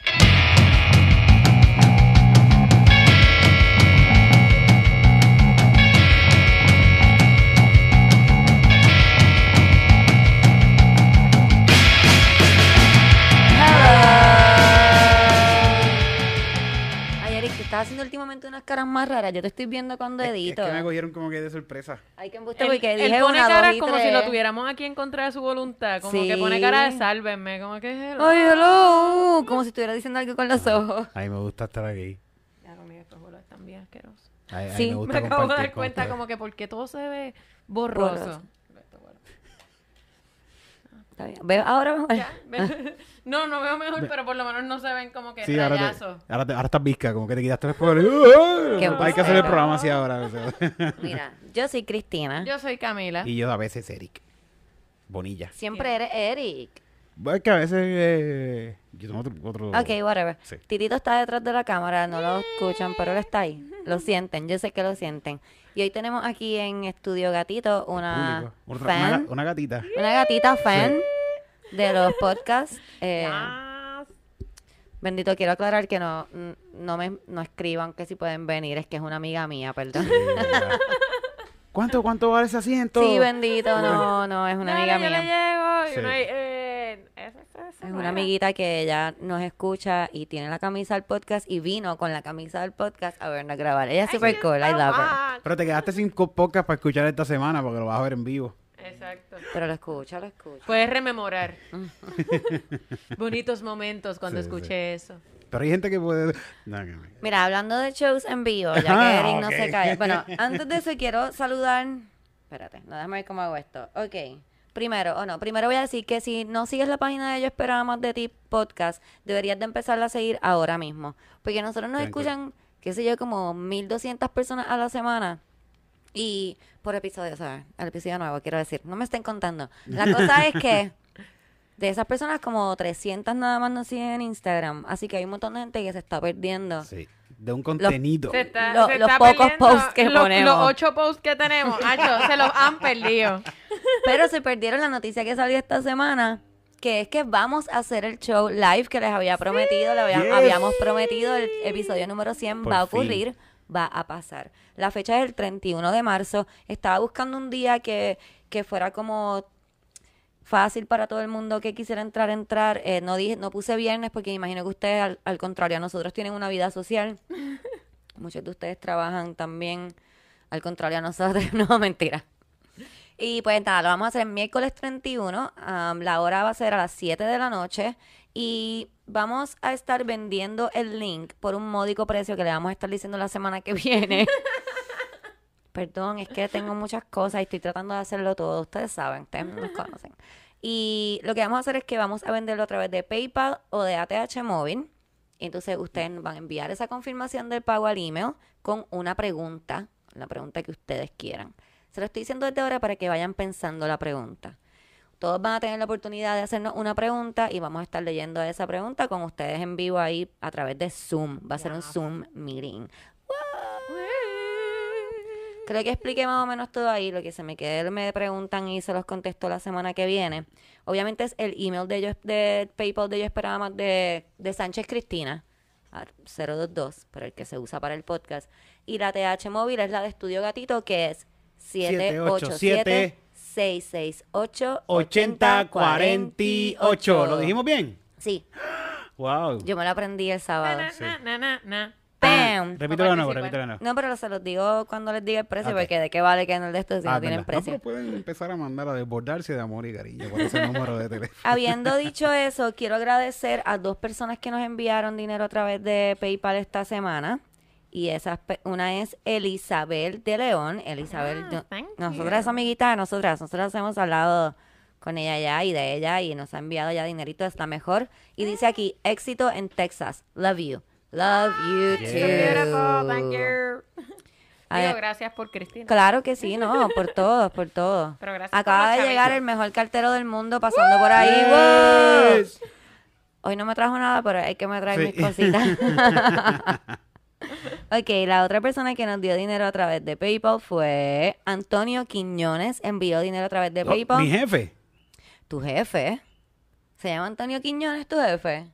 Ay, unas caras más raras. Yo te estoy viendo cuando Es- es edito. que me cogieron como que de sorpresa. Hay que embuste Él, porque él dije pone una, cara dos y como si lo tuviéramos aquí en contra de su voluntad. Como que pone cara de sálvenme. Como que es Ay, hello. Como si estuviera diciendo algo con los ojos. A mí me gusta estar aquí. Ya, conmigo estos bolos están bien asquerosos. A, a mí Sí. me Me gusta acabo de dar cuenta ustedes. como que porque todo se ve borroso. Borroso. Está bien. ¿Ves ahora mejor? Ya, ve- no, no veo mejor, pero por lo menos no se ven como que Sí, ahora, te- rayazos. ahora, te- ahora estás visca, como que te quitaste el poderes. Qué Hay que hacer el programa así ahora. o sea. Mira, yo soy Cristina. Yo soy Camila. y yo a veces Eric. Bonilla. Siempre eres Eric. Bueno, es que a veces eh, yo tengo otro, otro- Ok, whatever. Sí. Titito está detrás de la cámara, no lo escuchan, pero él está ahí. Lo sienten, yo sé que lo sienten. Y hoy tenemos aquí en Estudio Gatito una una, fan, ga- una gatita. una gatita fan de los podcasts. Eh, Bendito, quiero aclarar que no, no me no escriban que si pueden venir, es que es una amiga mía, perdón. ¿Cuánto, cuánto vale ese asiento? Sí, bendito, no, no, es una amiga yo le mía. llego. Sí. eh, Es una amiguita que ella nos escucha y tiene la camisa del podcast y vino con la camisa del podcast a vernos grabar. Ella es super cool, I love her. Pero te quedaste sin podcast para escuchar esta semana porque lo vas a ver en vivo. Exacto. Pero lo escucha, lo escucha. Puedes rememorar bonitos momentos cuando Sí, sí. escuché eso. Pero hay gente que puede... No, que Mira, hablando de shows en vivo, ya que Ah, Eric no ok. se cae. Bueno, antes de eso quiero saludar. Espérate, no déjame ver cómo hago esto. Ok. Primero, o no, primero voy a decir que si no sigues la página de Yo Esperaba Más de Ti podcast, deberías de empezarla a seguir ahora mismo. Porque nosotros nos escuchan, qué sé yo, como 1200 personas a la semana. Y por episodio, ¿sabes? El episodio nuevo, quiero decir. No me estén contando. La cosa es que de esas personas, como 300 nada más nos siguen en Instagram. Así que hay un montón de gente que se está perdiendo. Sí. De un contenido. Se está- Lo- se los está pocos perdiendo posts que los, ponemos. Los ocho posts que tenemos, Hacho, se los han perdido. Pero se perdieron la noticia que salió esta semana, que es que vamos a hacer el show live que les había prometido, le había- Yes. habíamos prometido, el episodio número 100 Por va a fin. ocurrir, va a pasar. La fecha es el 31 de marzo. Estaba buscando un día que, que fuera como fácil para todo el mundo que quisiera entrar, entrar. Eh, no dije, no puse viernes porque imagino que ustedes, al, al contrario, a nosotros tienen una vida social. Muchos de ustedes trabajan también, al contrario a nosotros. No, mentira. Y pues nada, lo vamos a hacer el miércoles 31. am, la hora va a ser a las 7 de la noche. Y vamos a estar vendiendo el link por un módico precio que le vamos a estar diciendo la semana que viene. Perdón, es que tengo muchas cosas y estoy tratando de hacerlo todo. Ustedes saben, ustedes nos conocen. Y lo que vamos a hacer es que vamos a venderlo a través de PayPal o de ATH Móvil. Entonces ustedes van a enviar esa confirmación del pago al email con una pregunta, la pregunta que ustedes quieran. Se lo estoy diciendo desde ahora para que vayan pensando la pregunta. Todos van a tener la oportunidad de hacernos una pregunta y vamos a estar leyendo esa pregunta con ustedes en vivo ahí a través de Zoom. Va a ser un Zoom meeting. Creo que expliqué más o menos todo ahí. Lo que se me quede me preguntan y se los contesto la semana que viene. Obviamente es el email de, yo, de PayPal de Yo Esperaba Más de, de Sánchez Cristina, a 022, pero el que se usa para el podcast. Y la TH móvil es la de Estudio Gatito, que es 787 668 8048. ¿Lo dijimos bien? Sí, Wow. yo me lo aprendí el sábado. Na, na, na, na, na. ¡Pam! Repítelo de nuevo, repítelo de nuevo. No, pero se los digo cuando les diga el precio, Ok. porque de qué vale que en el de estos si Ah, no tienen verdad. No, precio. pero pueden empezar a mandar a desbordarse de amor y cariño por ese número de teléfono. Habiendo dicho eso, quiero agradecer a dos personas que nos enviaron dinero a través de PayPal esta semana. Y esas, pe- una es Elizabel de León. Elizabel, Ah, thank nosotras es amiguita de nosotras. Nosotras hemos hablado con ella ya y de ella y nos ha enviado ya dinerito, es la mejor. Y dice aquí, éxito en Texas. Love you. Love you Yeah. too. Beautiful, thank you. Digo, gracias por Cristina. Claro que sí, no, por todo, por todo. Pero gracias Acaba de llegar el mejor cartero del mundo pasando por ahí. Yes. Hoy no me trajo nada, pero hay que me traer Sí. mis cositas. ok, la otra persona que nos dio dinero a través de PayPal fue Antonio Quiñones. Envió dinero a través de Oh, PayPal. Mi jefe. Tu jefe. ¿Se llama Antonio Quiñones tu jefe?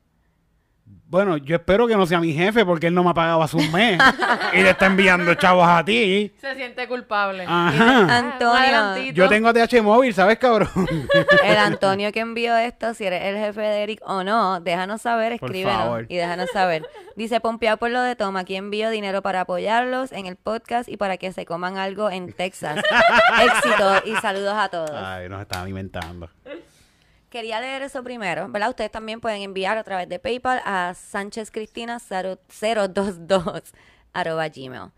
Bueno, yo espero que no sea mi jefe porque él no me ha pagado hace un mes y le está enviando chavos a ti. Se siente culpable. Ajá. Antonio. Yo tengo TH móvil, ¿sabes, cabrón? El Antonio que envió esto, si eres el jefe de Eric o no, déjanos saber, Por escríbenos favor. y déjanos saber. Dice pompeado por lo de Toma, aquí envío dinero para apoyarlos en el podcast y para que se coman algo en Texas. Éxito y saludos a todos. Ay, nos está alimentando. Quería leer eso primero, ¿verdad? Ustedes también pueden enviar a través de PayPal a sanchezcristina022 arroba gmail.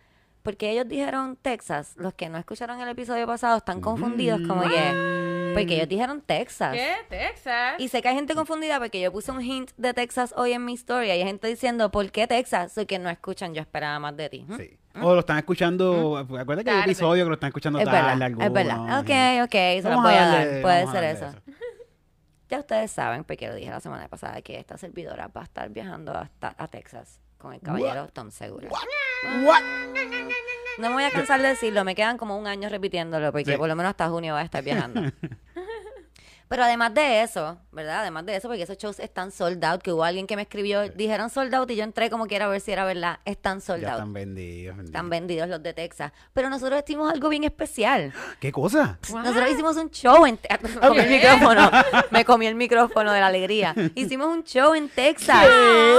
Porque ellos dijeron Texas, los que no escucharon el episodio pasado están confundidos como que... Porque ellos dijeron Texas. ¿Qué? Texas. Y sé que hay gente confundida porque yo puse un hint de Texas hoy en mi story y hay gente diciendo, ¿por qué Texas? Soy que no escuchan, yo esperaba más de ti. ¿Mm? Sí. O lo están escuchando, acuérdate que hay Tarde. episodios que lo están escuchando Es tarde verdad, algunos. es verdad. Ok, ok, se los Vamos voy a darle- dar. Puede vamos a ser darle eso. Ya ustedes saben, porque lo dije la semana pasada, que esta servidora va a estar viajando hasta a Texas con el caballero Tom Segura. What? No me voy a cansar de decirlo, me quedan como un año repitiéndolo, porque Sí. por lo menos hasta junio voy a estar viajando. Pero además de eso, ¿verdad? Además de eso, porque esos shows están sold out, que hubo alguien que me escribió, dijeron sold out y yo entré como quiera a ver si era verdad, están sold Ya out. están vendidos. vendidos. Están vendidos los de Texas. Pero nosotros hicimos algo bien especial. ¿Qué cosa? What? Nosotros hicimos un show en Texas. Me comí el micrófono. Me comí el micrófono de la alegría. Hicimos un show en Texas.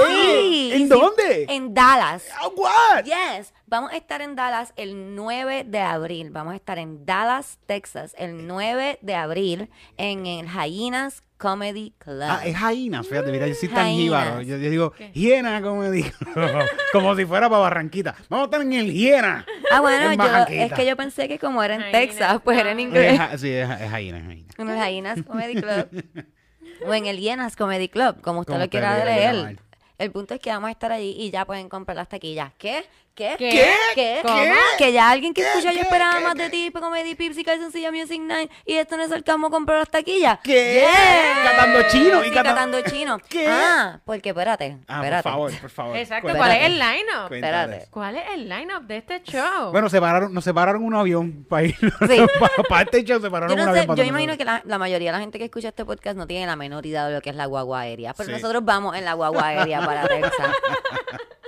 Sí. ¿En dónde? En Dallas. Ah, what? Yes. Vamos a estar en Dallas el 9 de abril. Vamos a estar en Dallas, Texas, el 9 de abril en el Hyenas Comedy Club. Ah, es Jainas, fíjate, mira, yo soy tan Jainas. jíbaro. Yo, yo digo, hiena, me digo. como si fuera para Barranquita. Vamos a estar en el hiena. Ah, bueno, en yo, es que yo pensé que como era en Jainas, Texas, pues era en. Es inglés. sí, es, es. En el Hyenas Comedy Club. o en el Hyenas Comedy Club, como usted Como lo quiera leer. El punto es que vamos a estar allí y ya pueden comprar las taquillas. ¿Qué? ¿Qué? ¿Qué? ¿Qué? ¿Qué? ¿Cómo? Que ya alguien que escucha yo esperaba ¿Qué? más de ti, Comedy Pips y Calzoncilla Music Night y esto no es el camo comprar las taquillas. ¿Qué? Yeah. Catando chino y Sí, cata- catando chino. ¿Qué? Ah, porque espérate, Ah, espérate. por favor, por favor. Exacto. Cuéntale. ¿Cuál es el line-up? Espérate. ¿Cuál es el line-up de este show? Bueno, separaron, nos separaron un avión para ir. Sí. para, para este show separaron Yo un no sé, avión para yo imagino que la, la mayoría de la gente que escucha este podcast no tiene la menor idea de lo que es la guagua aérea. Pero Sí. nosotros vamos en la guagua aérea para Texas.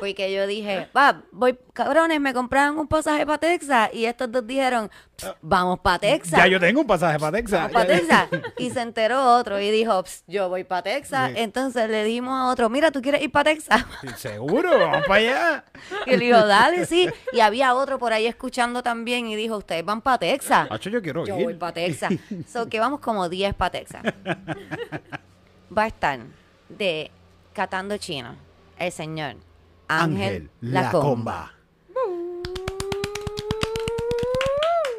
Porque yo dije, va, voy, cabrones, me compraron un pasaje para Texas. Y estos dos dijeron, "Psst, vamos para Texas. Ya yo tengo un pasaje para Texas. Vamos para Ya- Texas. Y se enteró otro y dijo, "Psst, yo voy para Texas. Sí. Entonces le dijimos a otro, mira, ¿tú quieres ir para Texas? Sí, Seguro, vamos para allá. Y él dijo, dale, sí. Y había otro por ahí escuchando también y dijo, ustedes van para Texas. Hacho, yo quiero Yo ir. voy para Texas. So que vamos como 10 para Texas. Va a estar de Catando Chino el señor Ángel, Lacomba.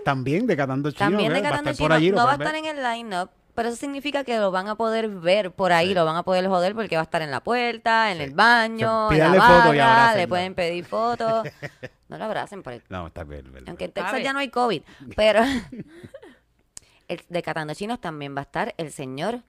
También de Catando Chino. También de Catando Chino. por allí, lo no va a estar en el line-up, pero eso significa que lo van a poder ver por ahí, Sí. lo van a poder joder porque va a estar en la puerta, en el baño, en la y barra, abrácenlo. le pueden pedir fotos. No lo abracen, por No, está bien. bien. aunque en Texas ya no hay COVID, pero el de Catando Chinos también va a estar el señor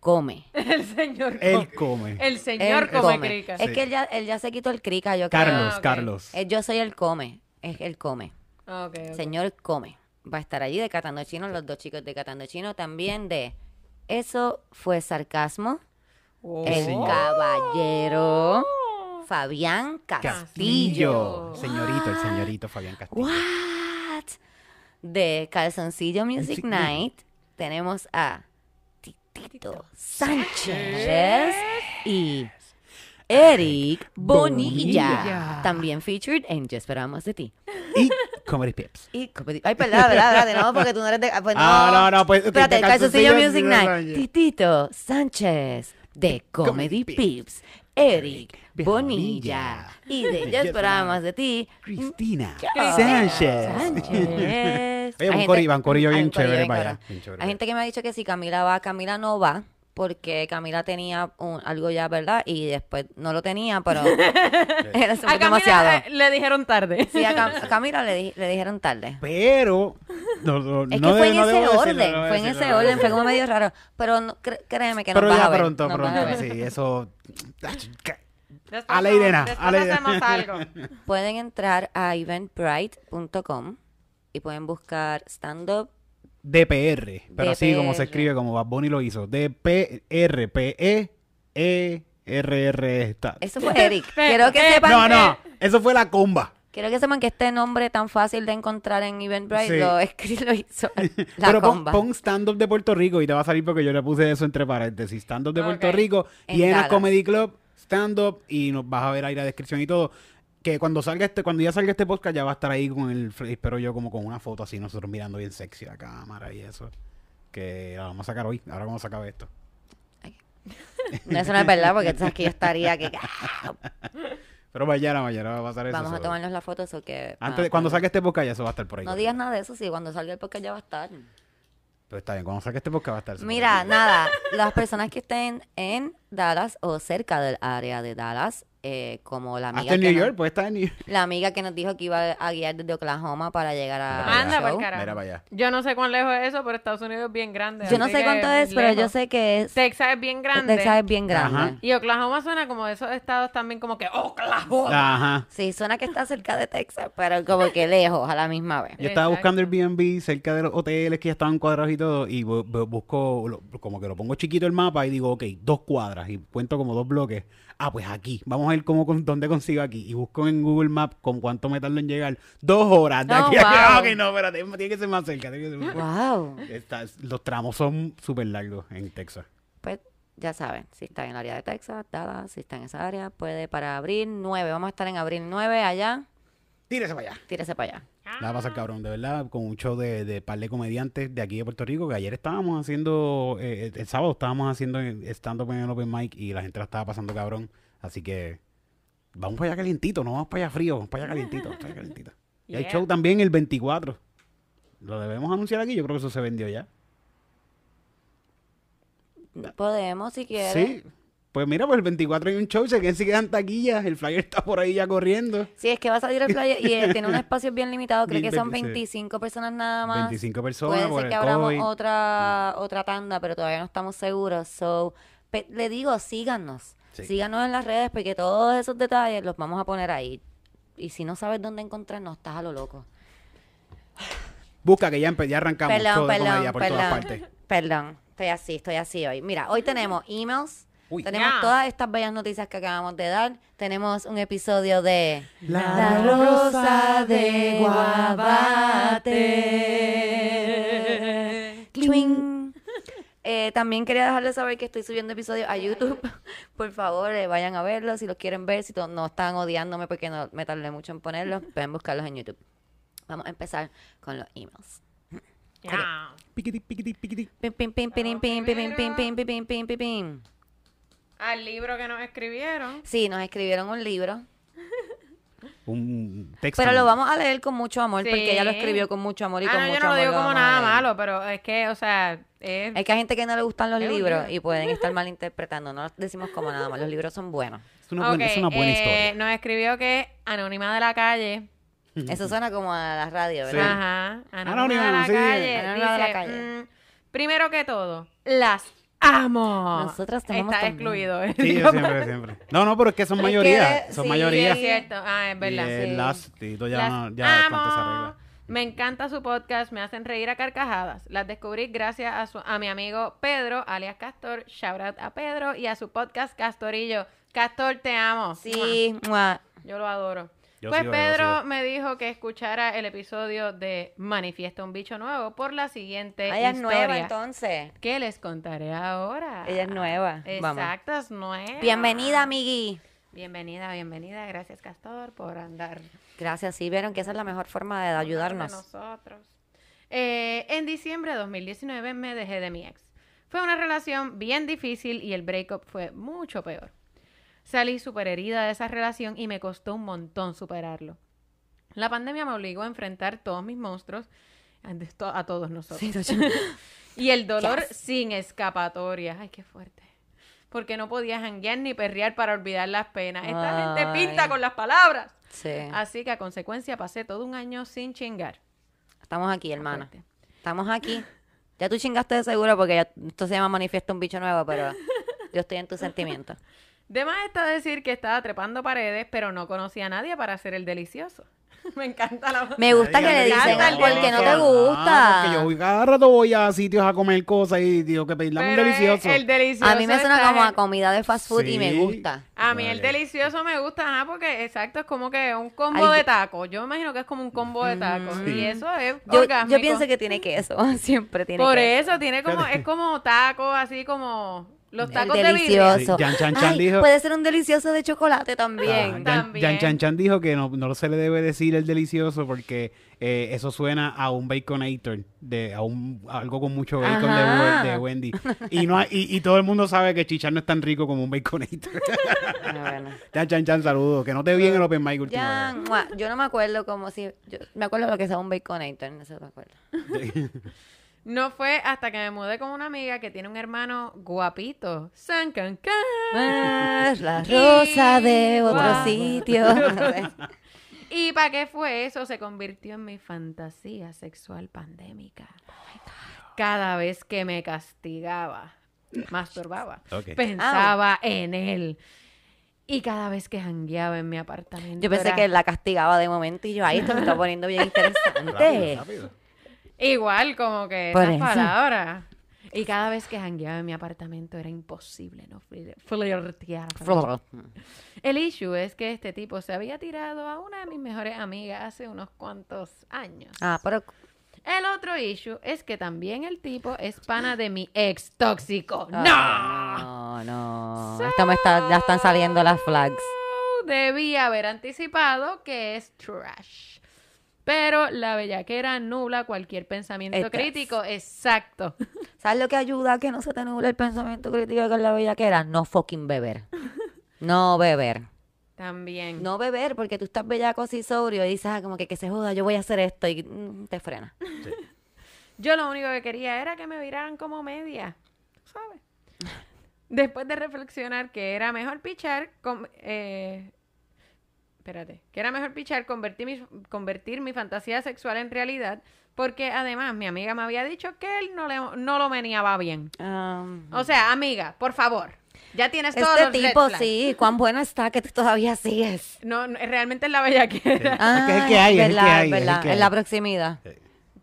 Come. El señor Él come. come. El señor Él come, crica. Es Sí. que él ya, él ya se quitó el crica, yo creo. Carlos, Ah, ok. Carlos. Eh, Yo soy el come, es el come. Ah, ok, ok. Señor come. Va a estar allí de Catando Chino, los dos chicos de Catando Chino también de Eso fue sarcasmo. Oh. El señor. caballero Fabián Castillo. Castillo. Señorito, el señorito Fabián Castillo. What? De Calzoncillo Music Music Night tenemos a Titito Sánchez y Eric Bonilla. Bonilla. También featured en Ya esperamos de ti. Y Comedy Pips. Y comedi- Ay, perdón, verdad, verdad, no, porque tú no eres de. Pues no. Ah, no, no, pues, Espérate, de Calzoncillo Music Night. Titito Sánchez de Comedy Comedy Pips. Eric Bonilla. Bonilla. Y de Ya esperamos de ti. Cristina Sánchez. Sánchez. Oye, un Hay cori- gente- van corillo bien un chévere para allá. Hay gente que me ha dicho que si Camila va, Camila no va, porque Camila tenía un- algo ya, ¿verdad? Y después no lo tenía, pero era A siempre Camila demasiado. le dijeron tarde. Sí, a, Cam- a Camila le, di- le dijeron tarde. Pero. No, no, Es que no fue de- en no ese orden, no fue en ese no orden, fue como medio raro. Pero no, créeme que Pero nos vas ya a ver. pronto, pronto. Sí, eso. Después A ley de no- nada, después a ley de- hacemos algo. Pueden entrar a eventbrite.com y pueden buscar stand-up. DPR. Pero así como se escribe, como Bad Bunny lo hizo. D-P-R-P-E-E. RR está. Eso fue Eric. Quiero que sepan No, que, no, eso fue la comba. quiero que sepan que este nombre tan fácil de encontrar en Eventbrite Sí. lo, escri- lo hizo la Pero pon, comba. pon stand-up de Puerto Rico y te va a salir porque yo le puse eso entre paréntesis. Stand-up de Puerto. Rico, En Hienas Dallas. Comedy Club, stand-up y nos vas a ver ahí la descripción y todo. Que cuando salga este, cuando ya salga este podcast ya va a estar ahí con el, espero yo como con una foto así, nosotros mirando bien sexy a cámara y eso. Que la vamos a sacar hoy, ahora cuando se acabe esto. No, eso no es verdad, porque tú sabes que yo estaría que... Pero mañana, mañana va a pasar eso. Vamos a tomarnos la foto, eso que... Antes ah, cuando salga este podcast ya eso va a estar por ahí. No digas nada de eso, sí, cuando salga el podcast ya va a estar. Pero está bien, cuando salga este podcast va a estar. Mira, nada, las personas que estén en Dallas o cerca del área de Dallas, eh, como la amiga, Hasta en que New nos- York, pues está en New York. la amiga que nos dijo que iba a guiar desde Oklahoma para llegar a Anda, carajo. Para allá. Yo no sé cuán lejos es eso, pero Estados Unidos es bien grande. Yo no sé cuánto es, pero yo sé que es... Texas es bien grande. Texas es bien grande. Ajá. Y Oklahoma suena como de esos estados también como que Oklahoma. Ajá. Sí, suena que está cerca de Texas, pero como que lejos a la misma vez. Yo estaba Exacto. buscando Airbnb cerca de los hoteles que ya estaban cuadrados y todo, y bu- bu- busco, como que lo pongo chiquito el mapa y digo, ok, dos cuadras, y cuento como dos bloques. Ah, pues aquí, vamos a ver cómo, con- dónde consigo aquí. Y busco en Google Maps con cuánto me tardo en llegar. Dos horas de Oh, aquí a wow. Ok, no, espérate, tiene que ser más cerca. tiene que ser más cerca. Wow. Está- los tramos son súper largos en Texas. Pues ya saben, si está en el área de Texas, Dallas, si está en esa área, puede para abril 9. Vamos a estar en abril 9 allá. Tírese para allá. Tírese para allá. La va a pasar cabrón, de verdad, con un show de, de par de comediantes de aquí de Puerto Rico, que ayer estábamos haciendo, eh, el, el sábado estábamos haciendo estando en el Open Mic y la gente la estaba pasando cabrón. Así que vamos para allá calientito, no vamos para allá frío, vamos para allá calientito, para allá calientito. Y hay Yeah. show también el 24. Lo debemos anunciar aquí, yo creo que eso se vendió ya. Podemos, si quieres. Sí. Pues mira, pues el 24 hay un show, se quedan, se quedan taquillas, el flyer está por ahí ya corriendo. Sí, es que va a salir el flyer y eh, tiene un espacio bien limitado. Creo que son sí. 25 personas nada más. 25 personas Puede por ser que abramos otra, otra tanda, pero todavía no estamos seguros. So, le digo, síganos. Sí. Síganos en las redes porque todos esos detalles los vamos a poner ahí. Y si no sabes dónde encontrarnos, estás a lo loco. Busca que ya, ya arrancamos Perdón, de perdón, comedia por todas perdón. partes. Perdón, estoy así, estoy así hoy. Mira, hoy tenemos emails. Uy. Tenemos todas estas bellas noticias que acabamos de dar. Tenemos un episodio de La rosa de Guabate. Twing. Eh, también quería dejarles saber que estoy subiendo episodios a YouTube. Por favor, eh, vayan a verlos si los quieren ver. Si no están odiándome porque no me tardé mucho en ponerlos, pueden buscarlos en YouTube. Vamos a empezar con los emails. Ya. Piquiti, Al libro que nos escribieron. Sí, nos escribieron un libro, Un texto. pero lo vamos a leer con mucho amor, Sí. porque ella lo escribió con mucho amor y Ah, con no, yo mucho no lo amor. digo como nada malo, pero es que, o sea, es... Es que hay gente que no le gustan los libros libro. y pueden estar malinterpretando. No los decimos como nada más. Los libros son buenos. Es una, buena, es una buena eh, historia. Nos escribió que Anónima de la Calle. Eso suena como a la radio, Sí. ¿verdad? Ajá. Anónima, Anónima, de la sí. Calle. Anónima de la Calle. mm, primero que todo, las amo. Nosotras te amamos Está también. excluido. eh. Sí, Digo, siempre, siempre. No, no, pero es que son mayoría. son sí, Sí, mayoría. es cierto. Ah, es verdad. Y el sí. las, Tito ya, Las no- ya se arregla. Me encanta su podcast, me hacen reír a carcajadas. Las descubrí gracias a, su, a mi amigo Pedro, alias Castor. Shout out a Pedro y a su podcast Castorillo. Castor, te amo. Sí, mua. Yo lo adoro. Yo pues Pedro me dijo que escuchara el episodio de Manifiesta un bicho nuevo por la siguiente Ah, Ella es historia. nueva entonces. que les contaré ahora. Ella es nueva. Exacto, es nueva. Bienvenida, amigui. Bienvenida, bienvenida. Gracias, Castor, por andar Gracias. Sí, vieron que esa es la mejor forma de ayudarnos. nosotros. Eh, en diciembre de 2019 me dejé de mi ex. Fue una relación bien difícil y el breakup fue mucho peor. Salí súper herida de esa relación y me costó un montón superarlo. La pandemia me obligó a enfrentar todos mis monstruos, a to- a todos nosotros. Sí. Y el dolor Yes. sin escapatoria. Ay, qué fuerte. Porque no podía janguear ni perrear para olvidar las penas. Esta gente pinta con las palabras. Sí. Así que a consecuencia pasé todo un año sin chingar. Estamos aquí, hermana. Fuerte. Estamos aquí. Ya tú chingaste de seguro porque ya, esto se llama Manifiesto un bicho nuevo, pero yo estoy en tus sentimientos. De más está decir que estaba trepando paredes, pero no conocía a nadie para hacer el delicioso. Me encanta la Me gusta que le dicen el porque no te gusta. Ah, porque yo voy cada rato voy a sitios a comer cosas y digo que pedirle un Pero delicioso. El, el delicioso A mí me suena está como a en- comida de fast food y me Sí. gusta. A mí el Vale. delicioso me gusta, ajá, porque exacto, es como que un combo Ay, de yo- tacos. Yo me imagino que es como un combo de tacos. Sí. Y eso es Yo, orgásmico. yo pienso que tiene queso. Siempre tiene Por queso. eso tiene como, es como tacos, así como los tacos de birria. delicioso. Sí, Jan Chan Chan Ay, dijo- Puede ser un delicioso de chocolate Ah, también. Jan- también. Jan Chan Chan dijo que no, no se le debe decir el delicioso porque eh, eso suena a un baconator, de, a, un, a algo con mucho bacon de, Wendy. Y, no, hay- y, y todo el mundo sabe que Chichar no es tan rico como un baconator. Ah, bueno. Jan Chan Chan, saludos. Que no te vi en el Open Mic última yo no me acuerdo como si... yo- me acuerdo lo que sea un baconator, no sé, me acuerdo. No fue hasta que me mudé con una amiga que tiene un hermano guapito. San can, can. Ah, la rosa de otro sitio. ¿Y para qué fue eso? Se convirtió en mi fantasía sexual pandémica. Cada vez que me castigaba, masturbaba, Ok. pensaba en él. Y cada vez que jangueaba en mi apartamento. Yo pensé era que la castigaba de momento y yo, ahí esto me está poniendo bien interesante. Rápido, rápido. Igual como que Por esas eso. palabras. Y cada vez que jangueaba en mi apartamento era imposible no flir- flirtear. El issue es que este tipo se había tirado a una de mis mejores amigas hace unos cuantos años. Ah, pero El otro issue es que también el tipo es pana de mi ex tóxico. ¡No! Ah, No, no. Esto me está, ya están saliendo las flags. Debía haber anticipado que es trash. Pero la bellaquera nubla cualquier pensamiento Estás. crítico. Exacto. ¿Sabes lo que ayuda a que no se te nuble el pensamiento crítico con la bellaquera? No fucking beber. No beber. También. No beber, porque tú estás bellaco así sobrio y dices, ah, como que que se joda, yo voy a hacer esto y mm, te frena. Yo lo único que quería era que me viraran como media. ¿Sabes? Después de reflexionar que era mejor pichar, con- eh, espérate, que era mejor pichar, convertir mi, convertir mi fantasía sexual en realidad, porque además mi amiga me había dicho que él no, le, no lo meneaba bien. Um, O sea, amiga, por favor, ya tienes todos este tipo, sí, cuán bueno está que tú todavía sigues. No, no, realmente es la bellaquera. Ah, es que hay, es el que hay, es que en hay. la proximidad.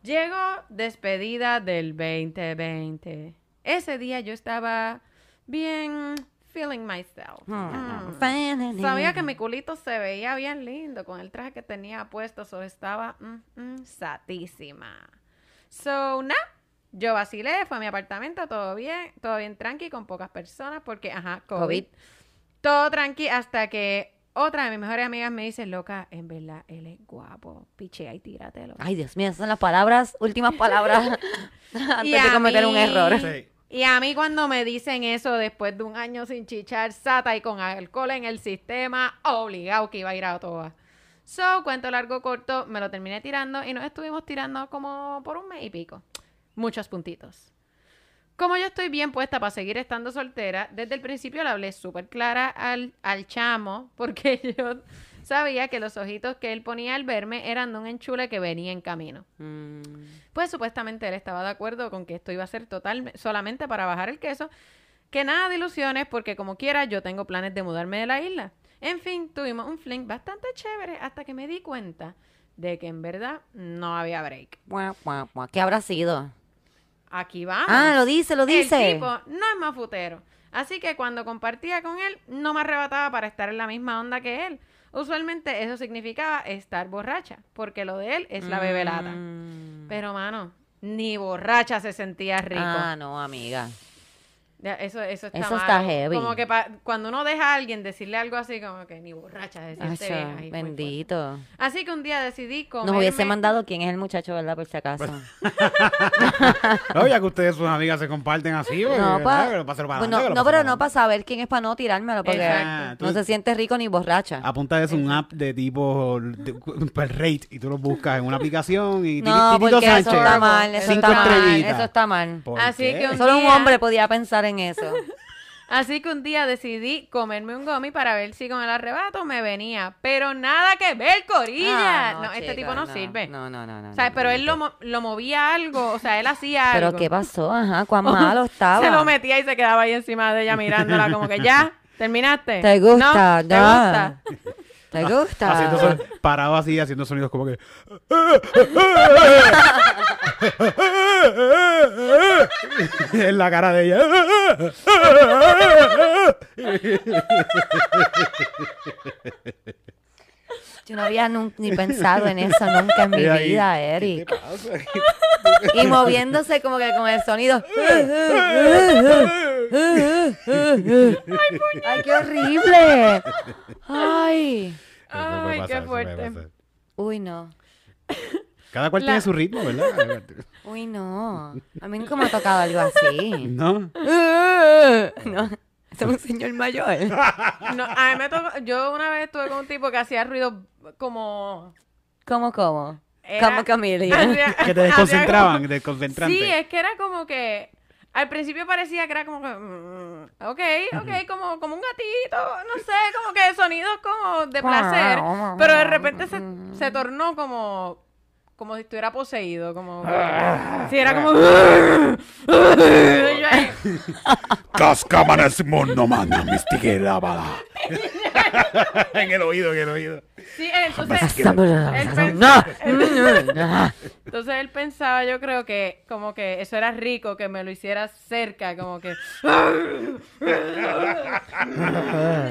Llegó despedida del 2020. Ese día yo estaba bien feeling myself. Mm. Sabía que mi culito se veía bien lindo con el traje que tenía puesto, so estaba mm, mm, satísima. So, nah, yo vacilé, fue a mi apartamento, todo bien, todo bien tranqui, con pocas personas, porque, ajá, COVID. COVID. Todo tranqui hasta que otra de mis mejores amigas me dice, loca, en verdad, él es guapo, pichea y tíratelo. Ay, Dios mío, esas son las palabras, últimas palabras antes Y de cometer un error. Sí. Y a mí cuando me dicen eso después de un año sin chichar sata y con alcohol en el sistema, obligado que iba a ir a todas. So, cuento largo corto, me lo terminé tirando y nos estuvimos tirando como por un mes y pico. Muchos puntitos. Como yo estoy bien puesta para seguir estando soltera, desde el principio le hablé súper clara al, al chamo, porque yo sabía que los ojitos que él ponía al verme eran de un enchule que venía en camino. Mm, Pues supuestamente él estaba de acuerdo con que esto iba a ser total solamente para bajar el queso, que nada de ilusiones porque como quiera yo tengo planes de mudarme de la isla. En fin, tuvimos un fling bastante chévere hasta que me di cuenta de que en verdad no había break. ¿Qué habrá sido? Aquí vamos. Ah, lo dice, lo dice. El tipo no es más futero. Así que cuando compartía con él, no me arrebataba para estar en la misma onda que él. Usualmente eso significaba estar borracha, porque lo de él es la bebelata. Mm. Pero, mano, ni borracha se sentía rico. Ah, no, amiga. Eso, eso está Eso está heavy. Como que pa- cuando uno deja a alguien decirle algo así, como que ni borracha fuerte. bendito. Así que un día decidí comerme... Nos hubiese mandado quién es el muchacho, ¿verdad? Por si acaso. Oye, que ustedes, sus amigas, se comparten así, porque, No, ¿verdad? pa- Pero pásalo para Pues no, no, pero para no para saber quién es para no tirármelo, porque Exacto. no se siente rico ni borracha. Apunta eso un app de tipo de- per rate y tú lo buscas en una aplicación y No, Titito porque eso Sánchez, está mal, eso está mal, eso está mal. ¿Por Así que un Solo un hombre podía pensar en eso. Así que un día decidí comerme un gummy para ver si con el arrebato me venía. Pero nada que ver, Corilla. Ah, no, este chica, tipo no, sirve. No, no, no, no. Pero él lo, lo movía algo, o sea, él hacía algo. Pero ¿qué pasó? Ajá, cuán malo estaba. Se lo metía y se quedaba ahí encima de ella mirándola como que ya, ¿terminaste? ¿Te gusta? ¿Te gusta? ¿Te gusta? Haciendo son- parado así, haciendo sonidos como que. en la cara de ella. Yo no había ni pensado en eso nunca en mi ahí, vida, ¿qué Eric. te pasa? Y moviéndose como que con el sonido. ¡Ay, qué horrible! ¡Ay! Ay, qué fuerte. Uy, no. Cada cual La- tiene su ritmo, ¿verdad? Uy, no. A mí nunca me ha tocado algo así. ¿No? No. Es un señor mayor. No, a mí me tocó, yo una vez estuve con un tipo que hacía ruido como... ¿Cómo, cómo? Era- Como hacía- Que te desconcentraban, como- desconcentrante. Sí, es que era como que... Al principio parecía que era como que... mm, ok, ok, como, como un gatito, no sé, como que sonidos como de placer. Pero de repente se, se tornó como... Como si estuviera poseído, como... Sí, era como... Y yo ahí, Cascámanas monomana, mistiguera, bala. en el oído, en el oído. Sí, entonces... Él pensaba- él- Entonces él pensaba, yo creo que como que eso era rico, que me lo hiciera cerca, como que...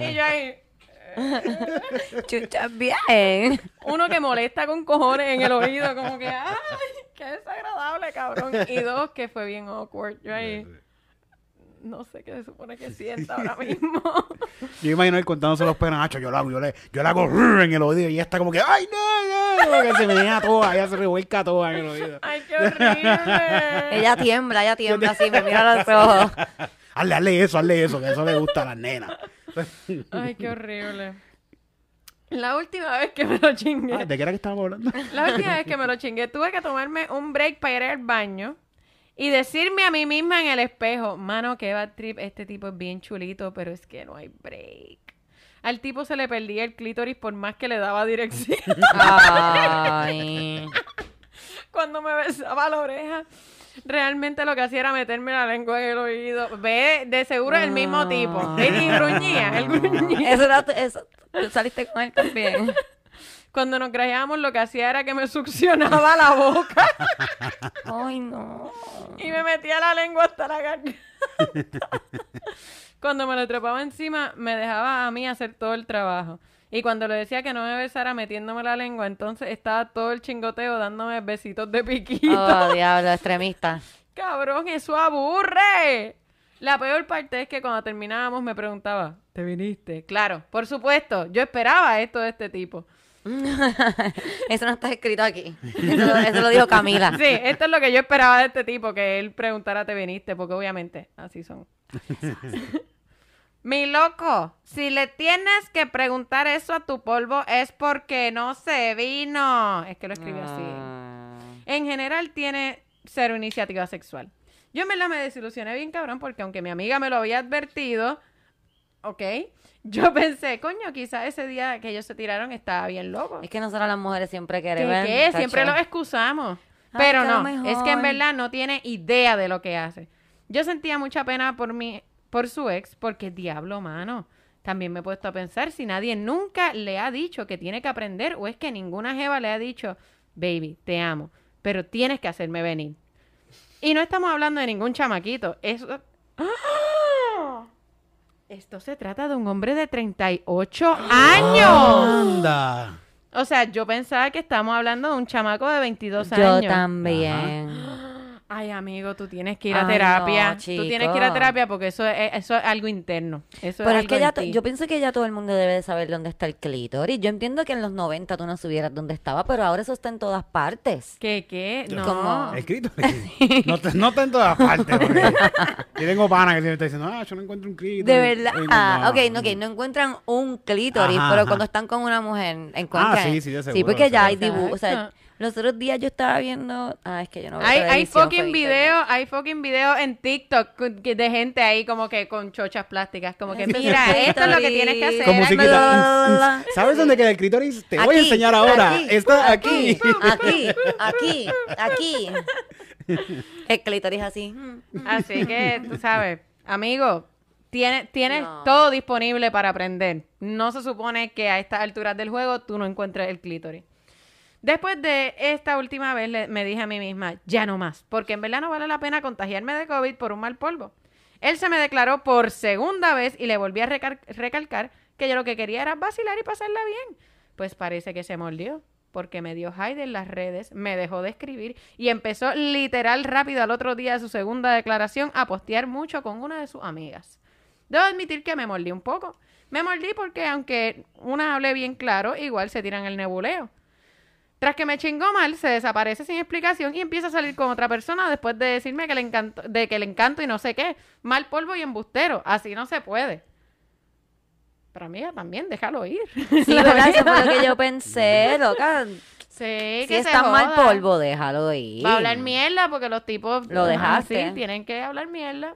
y yo ahí, Chucha, bien. uno que molesta con cojones en el oído, como que, ¡ay, qué desagradable, cabrón! Y dos, que fue bien awkward. Yo ahí, no sé qué se supone que sienta ahora mismo. Yo imagino él contándose los penachos, yo lo hago, yo le, yo le hago en el oído y ella está como que, ¡ay, no, no! Como que se menea toda, ella se revuelca toda en el oído. ¡Ay, qué horrible! Ella tiembla, ella tiembla así, me mira los ojos. Hazle, hazle eso, hazle eso, que eso le gusta a las nenas. ¡Ay, qué horrible! La última vez que me lo chingué... Ah, ¿De qué era que estábamos hablando? La última vez que me lo chingué, tuve que tomarme un break para ir al baño y decirme a mí misma en el espejo, mano, que bad trip, este tipo es bien chulito, pero es que no hay break. Al tipo se le perdía el clítoris por más que le daba dirección. Ay. Cuando me besaba la oreja, realmente lo que hacía era meterme la lengua en el oído. Ve, de seguro es el mismo tipo. Ay. Él gruñía, él gruñía. Eso era, eso, tú saliste con él también. Cuando nos grajeábamos, lo que hacía era que me succionaba la boca. Ay, no. Y me metía la lengua hasta la garganta. cuando me lo trepaba encima, me dejaba a mí hacer todo el trabajo. Y cuando le decía que no me besara metiéndome la lengua, entonces estaba todo el chingoteo dándome besitos de piquito. Oh, diablo, extremista. Cabrón, eso aburre. La peor parte es que cuando terminábamos me preguntaba, ¿te viniste? Claro, por supuesto, yo esperaba esto de este tipo. Eso no está escrito aquí. Eso, lo- eso lo dijo Camila. Sí, esto es lo que yo esperaba de este tipo, que él preguntara, ¿te viniste? Porque obviamente así son. Mi loco, si le tienes que preguntar eso a tu polvo es porque no se vino. Es que lo escribe así. Ah. En general tiene cero iniciativa sexual. Yo en verdad me desilusioné bien cabrón porque aunque mi amiga me lo había advertido, ¿ok? Yo pensé, coño, quizás ese día que ellos se tiraron estaba bien loco. Es que nosotras las mujeres siempre ¿Qué, queremos. qué? Siempre los excusamos. Ay, Pero no, es que en verdad no tiene idea de lo que hace. Yo sentía mucha pena por mi, por su ex, porque diablo, mano. También me he puesto a pensar si nadie nunca le ha dicho que tiene que aprender o es que ninguna jeva le ha dicho, baby, te amo, pero tienes que hacerme venir. Y no estamos hablando de ningún chamaquito. Eso... ¡Ah! Esto se trata de un hombre de 38 años. ¡Anda! O sea, yo pensaba que estamos hablando de un chamaco de 22 Yo años. también. Ay, amigo, tú tienes que ir a Ay, terapia. no, tú tienes que ir a terapia porque eso es, eso es algo interno. Eso Pero es, que ya yo pienso que ya todo el mundo debe de saber dónde está el clítoris. Yo entiendo que en los 90 tú no supieras dónde estaba, pero ahora eso está en todas partes. ¿Qué, qué? No. ¿Cómo? Escrito. No, está- no está en todas partes. porque Yo tengo pana que siempre está diciendo, ah, yo no encuentro un clítoris. De verdad. Oye, Ah, ok, no, ok, no encuentran un clítoris, Ajá, pero ajá. cuando están con una mujer encuentran. Ah, sí, sí, Sí, seguro, porque de ya hay dibujos. O sea. Los otros días yo estaba viendo. Ah, es que yo no veo Hay, hay fucking fue videos, hay fucking videos en TikTok de gente ahí como que con chochas plásticas, como que mira, esto es lo que tienes que hacer. Con musiquita. ¿Sabes dónde queda el clítoris? Te voy a Aquí, enseñar ahora. aquí, Está aquí. Aquí, aquí, aquí. El clítoris así. Así que, tú sabes, amigo, Tiene, tienes No. todo disponible para aprender. No se supone que a estas alturas del juego tú no encuentres el clítoris. Después de esta última vez le- me dije a mí misma, ya no más, porque en verdad no vale la pena contagiarme de COVID por un mal polvo. Él se me declaró por segunda vez y le volví a recalcar que yo lo que quería era vacilar y pasarla bien. Pues parece que se mordió, porque me dio hide en las redes, me dejó de escribir y empezó literal rápido al otro día de su segunda declaración a postear mucho con una de sus amigas. Debo admitir que me mordí un poco. Me mordí porque aunque una hable bien claro, igual se tiran el nebuleo. Tras que me chingó mal, se desaparece sin explicación y empieza a salir con otra persona después de decirme que le encanto, de que le encanto y no sé qué. Mal polvo y embustero. Así no se puede. Pero amiga, también déjalo ir. Sí, ¿verdad? Eso fue lo que yo pensé, loca. Sí, Si que es se tan mal polvo, déjalo ir. Va a hablar mierda porque los tipos Lo dejaste. así tienen que hablar mierda.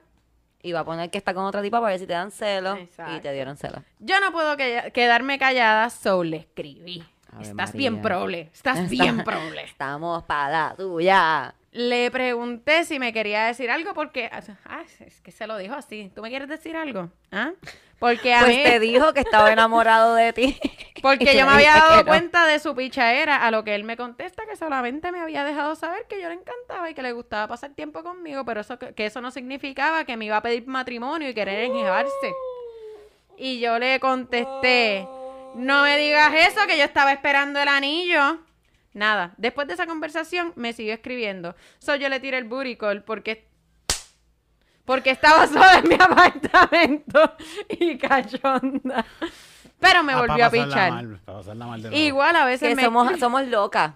Y va a poner que está con otra tipa para ver si te dan celos. Y Exacto. te dieron celos. Yo no puedo que- quedarme callada, so le escribí. Estás María. bien prole, estás Está- bien prole. Estamos para la tuya. Le pregunté si me quería decir algo porque... Ah, es que se lo dijo así. ¿Tú me quieres decir algo? ¿Ah? Porque a Pues mí... te dijo que estaba enamorado de ti. Porque yo me había dado cuenta de su pichaera, a lo que él me contesta que solamente me había dejado saber que yo le encantaba y que le gustaba pasar tiempo conmigo, pero eso que, eso no significaba que me iba a pedir matrimonio y querer enjebarse. Y yo le contesté, no me digas eso, que yo estaba esperando el anillo. Nada, después de esa conversación me siguió escribiendo. So yo le tiré el booty call porque porque estaba sola en mi apartamento y cachonda. Pero me Ah, volvió a pichar. mal, mal de nuevo. Igual a veces Que me somos, somos locas.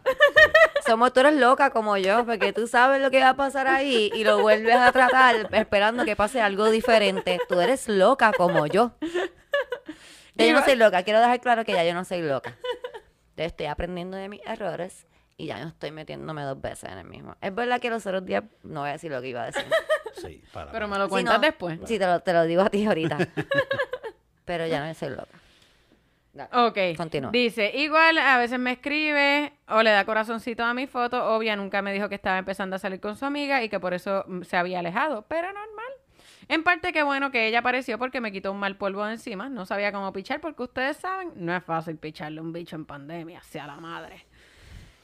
somos, tú eres loca como yo, porque tú sabes lo que va a pasar ahí y lo vuelves a tratar esperando que pase algo diferente. Tú eres loca como yo. Ya yo no soy loca, quiero dejar claro que ya yo no soy loca. Yo estoy aprendiendo de mis errores y ya no estoy metiéndome dos veces en el mismo. Es verdad que los otros días no voy a decir lo que iba a decir. Sí, para. Pero me lo cuentas no. después. Sí, te lo, te lo digo a ti ahorita. Pero ya no soy loca. Dale. Ok. Continúa. Dice, igual a veces me escribe o le da corazoncito a mi foto. Obvia nunca me dijo que estaba empezando a salir con su amiga y que por eso se había alejado. Pero normal. En parte que bueno que ella apareció porque me quitó un mal polvo de encima. No sabía cómo pichar porque ustedes saben, no es fácil picharle un bicho en pandemia, sea la madre.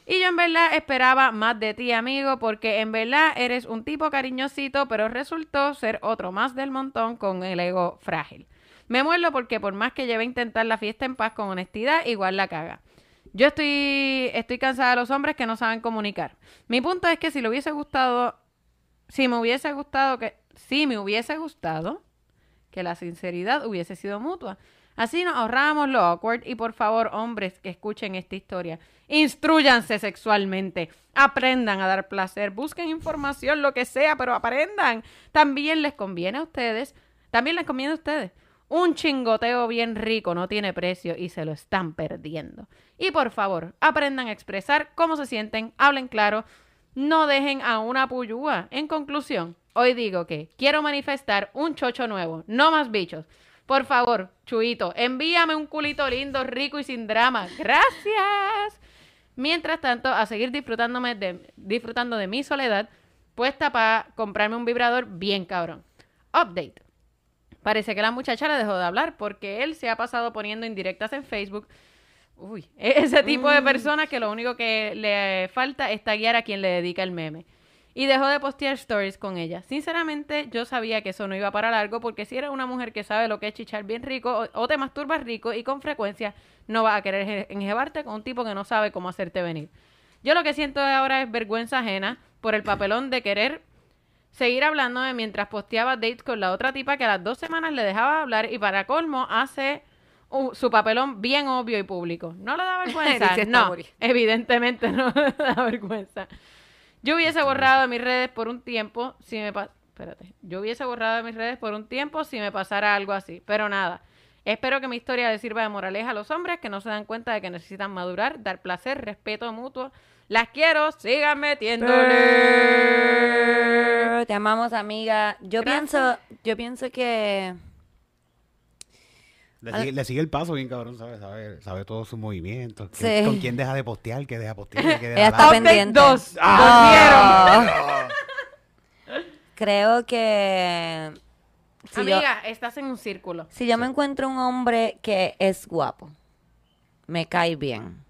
Y yo en verdad esperaba más de ti, amigo, porque en verdad eres un tipo cariñosito, pero resultó ser otro más del montón con el ego frágil. Me muerdo porque por más que lleve a intentar la fiesta en paz con honestidad, igual la caga. Yo estoy, estoy cansada de los hombres que no saben comunicar. Mi punto es que si le hubiese gustado, si me hubiese gustado que, si me hubiese gustado que la sinceridad hubiese sido mutua. Así nos ahorrábamos lo awkward y por favor, hombres que escuchen esta historia, instruyanse sexualmente, aprendan a dar placer, busquen información, lo que sea, pero aprendan. También les conviene a ustedes, también les conviene a ustedes. Un chingoteo bien rico no tiene precio y se lo están perdiendo. Y por favor, aprendan a expresar cómo se sienten, hablen claro, no dejen a una puyúa. En conclusión, hoy digo que quiero manifestar un chocho nuevo, no más bichos. Por favor, Chuito, envíame un culito lindo, rico y sin drama. Gracias. Mientras tanto, a seguir disfrutándome de, disfrutando de mi soledad, puesta para comprarme un vibrador bien cabrón. Update. Parece que la muchacha le dejó de hablar porque él se ha pasado poniendo indirectas en Facebook. Uy, e- ese tipo de persona que lo único que le falta es taguear a quien le dedica el meme. Y dejó de postear stories con ella. Sinceramente, yo sabía que eso no iba para largo porque si eres una mujer que sabe lo que es chichar bien rico o, o te masturbas rico y con frecuencia no vas a querer enje- enjebarte con un tipo que no sabe cómo hacerte venir. Yo lo que siento ahora es vergüenza ajena por el papelón de querer seguir hablándome mientras posteaba dates con la otra tipa que a las dos semanas le dejaba hablar y para colmo hace uh, su papelón bien obvio y público. ¿No le da vergüenza? No, evidentemente no le da vergüenza. Yo hubiese borrado de mis redes por un tiempo si me pa- espérate. Yo hubiese borrado de mis redes por un tiempo si me pasara algo así, pero nada. Espero que mi historia le sirva de moraleja a los hombres que no se dan cuenta de que necesitan madurar, dar placer, respeto mutuo. Las quiero, sigan metiéndole. Te amamos, amiga. Yo Gracias. pienso, yo pienso que Le sigue, le sigue el paso bien cabrón, ¿sabes? Sabe, sabe todos sus movimientos. Sí. Con quién deja de postear, qué deja postear, qué deja Ella está pendiente. dos. Ah. Creo que Si yo, Amiga, estás en un círculo. si yo me encuentro un hombre que es guapo, me cae bien,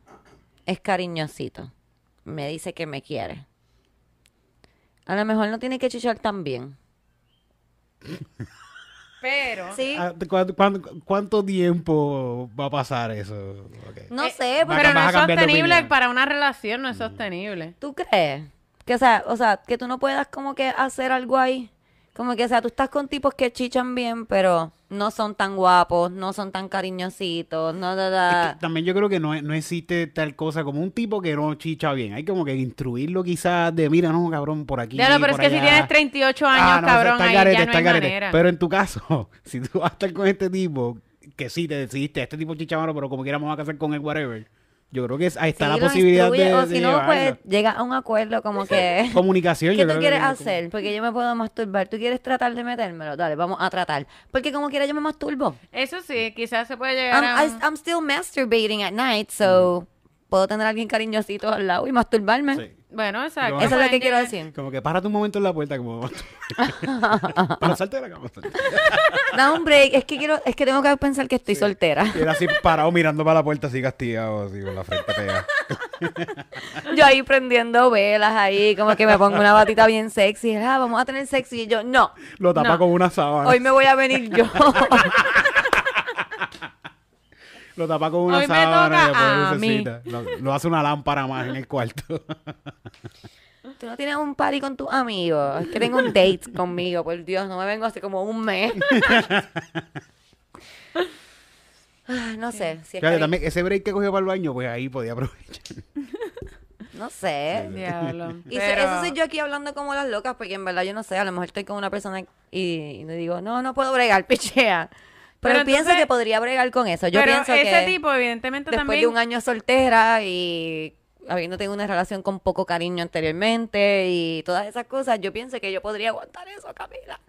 es cariñosito, me dice que me quiere. A lo mejor no tiene que chichar tan bien. Pero... Sí. Ah, ¿cuánto, cuánto- cuánto tiempo va a pasar eso? No Eh, sé, porque Pero no es sostenible para una relación, no es sostenible. ¿tú crees? Que o sea, o sea, que tú no puedas como que hacer algo ahí. Como que, o sea, tú estás con tipos que chichan bien, pero no son tan guapos, no son tan cariñositos, no da, Es que también yo creo que no, no existe tal cosa como un tipo que no chicha bien. Hay como que instruirlo quizás de, mira, no, cabrón, por aquí. Claro, pero es que si allá". tienes 38 años, Ah, no, cabrón, está ahí garete, ya no está hay al garete. manera. Pero en tu caso, si tú vas a estar con este tipo, que sí te decidiste, este tipo chichamano, pero como quiera voy a casar con él, whatever. Yo creo que es- ahí está Sí, la posibilidad instruye, de, o de si no, llevarlo. pues llega a un acuerdo como que... Comunicación, ¿Qué yo tú creo que quieres tiene hacer? Porque yo me puedo masturbar. ¿Tú quieres tratar de metérmelo? Dale, vamos a tratar. Porque como quiera yo me masturbo. Eso sí, quizás se puede llegar I'm, a... I- I'm still masturbating at night, so puedo tener a alguien cariñosito al lado y masturbarme. Sí. Bueno, exacto. Eso es lo que quiero decir. Como que párate un momento en la puerta como... Para salte de la cama. Da un break. Es que quiero, es que tengo que pensar que estoy soltera. Y era así parado mirando para la puerta así castigado, así con la frente pegada. Yo ahí prendiendo velas ahí, como que me pongo una batita bien sexy. Ah, vamos a tener sexy. Y yo, no, Lo tapa No. con una sábana. hoy me voy a venir yo. Lo tapa con una Hoy me sábana lucecita. Lo, lo hace una lámpara más en el cuarto. Tú no tienes un party con tus amigos. Es que tengo un date conmigo, por Dios. No me vengo hace como un mes. Ah, no sé. Si es Fíjate, que- también ese break que cogió para el baño, pues ahí podía aprovechar. No sé. Diablo. Y Pero- eso soy yo aquí hablando como las locas, porque en verdad yo no sé, a lo mejor estoy con una persona y, y le digo, no, no puedo bregar, pichea. Pero, Pero pienso entonces- que podría bregar con eso. Yo Pero pienso ese que tipo, evidentemente, después también... de un año soltera y habiendo tenido una relación con poco cariño anteriormente y todas esas cosas, yo pienso que yo podría aguantar eso, Camila.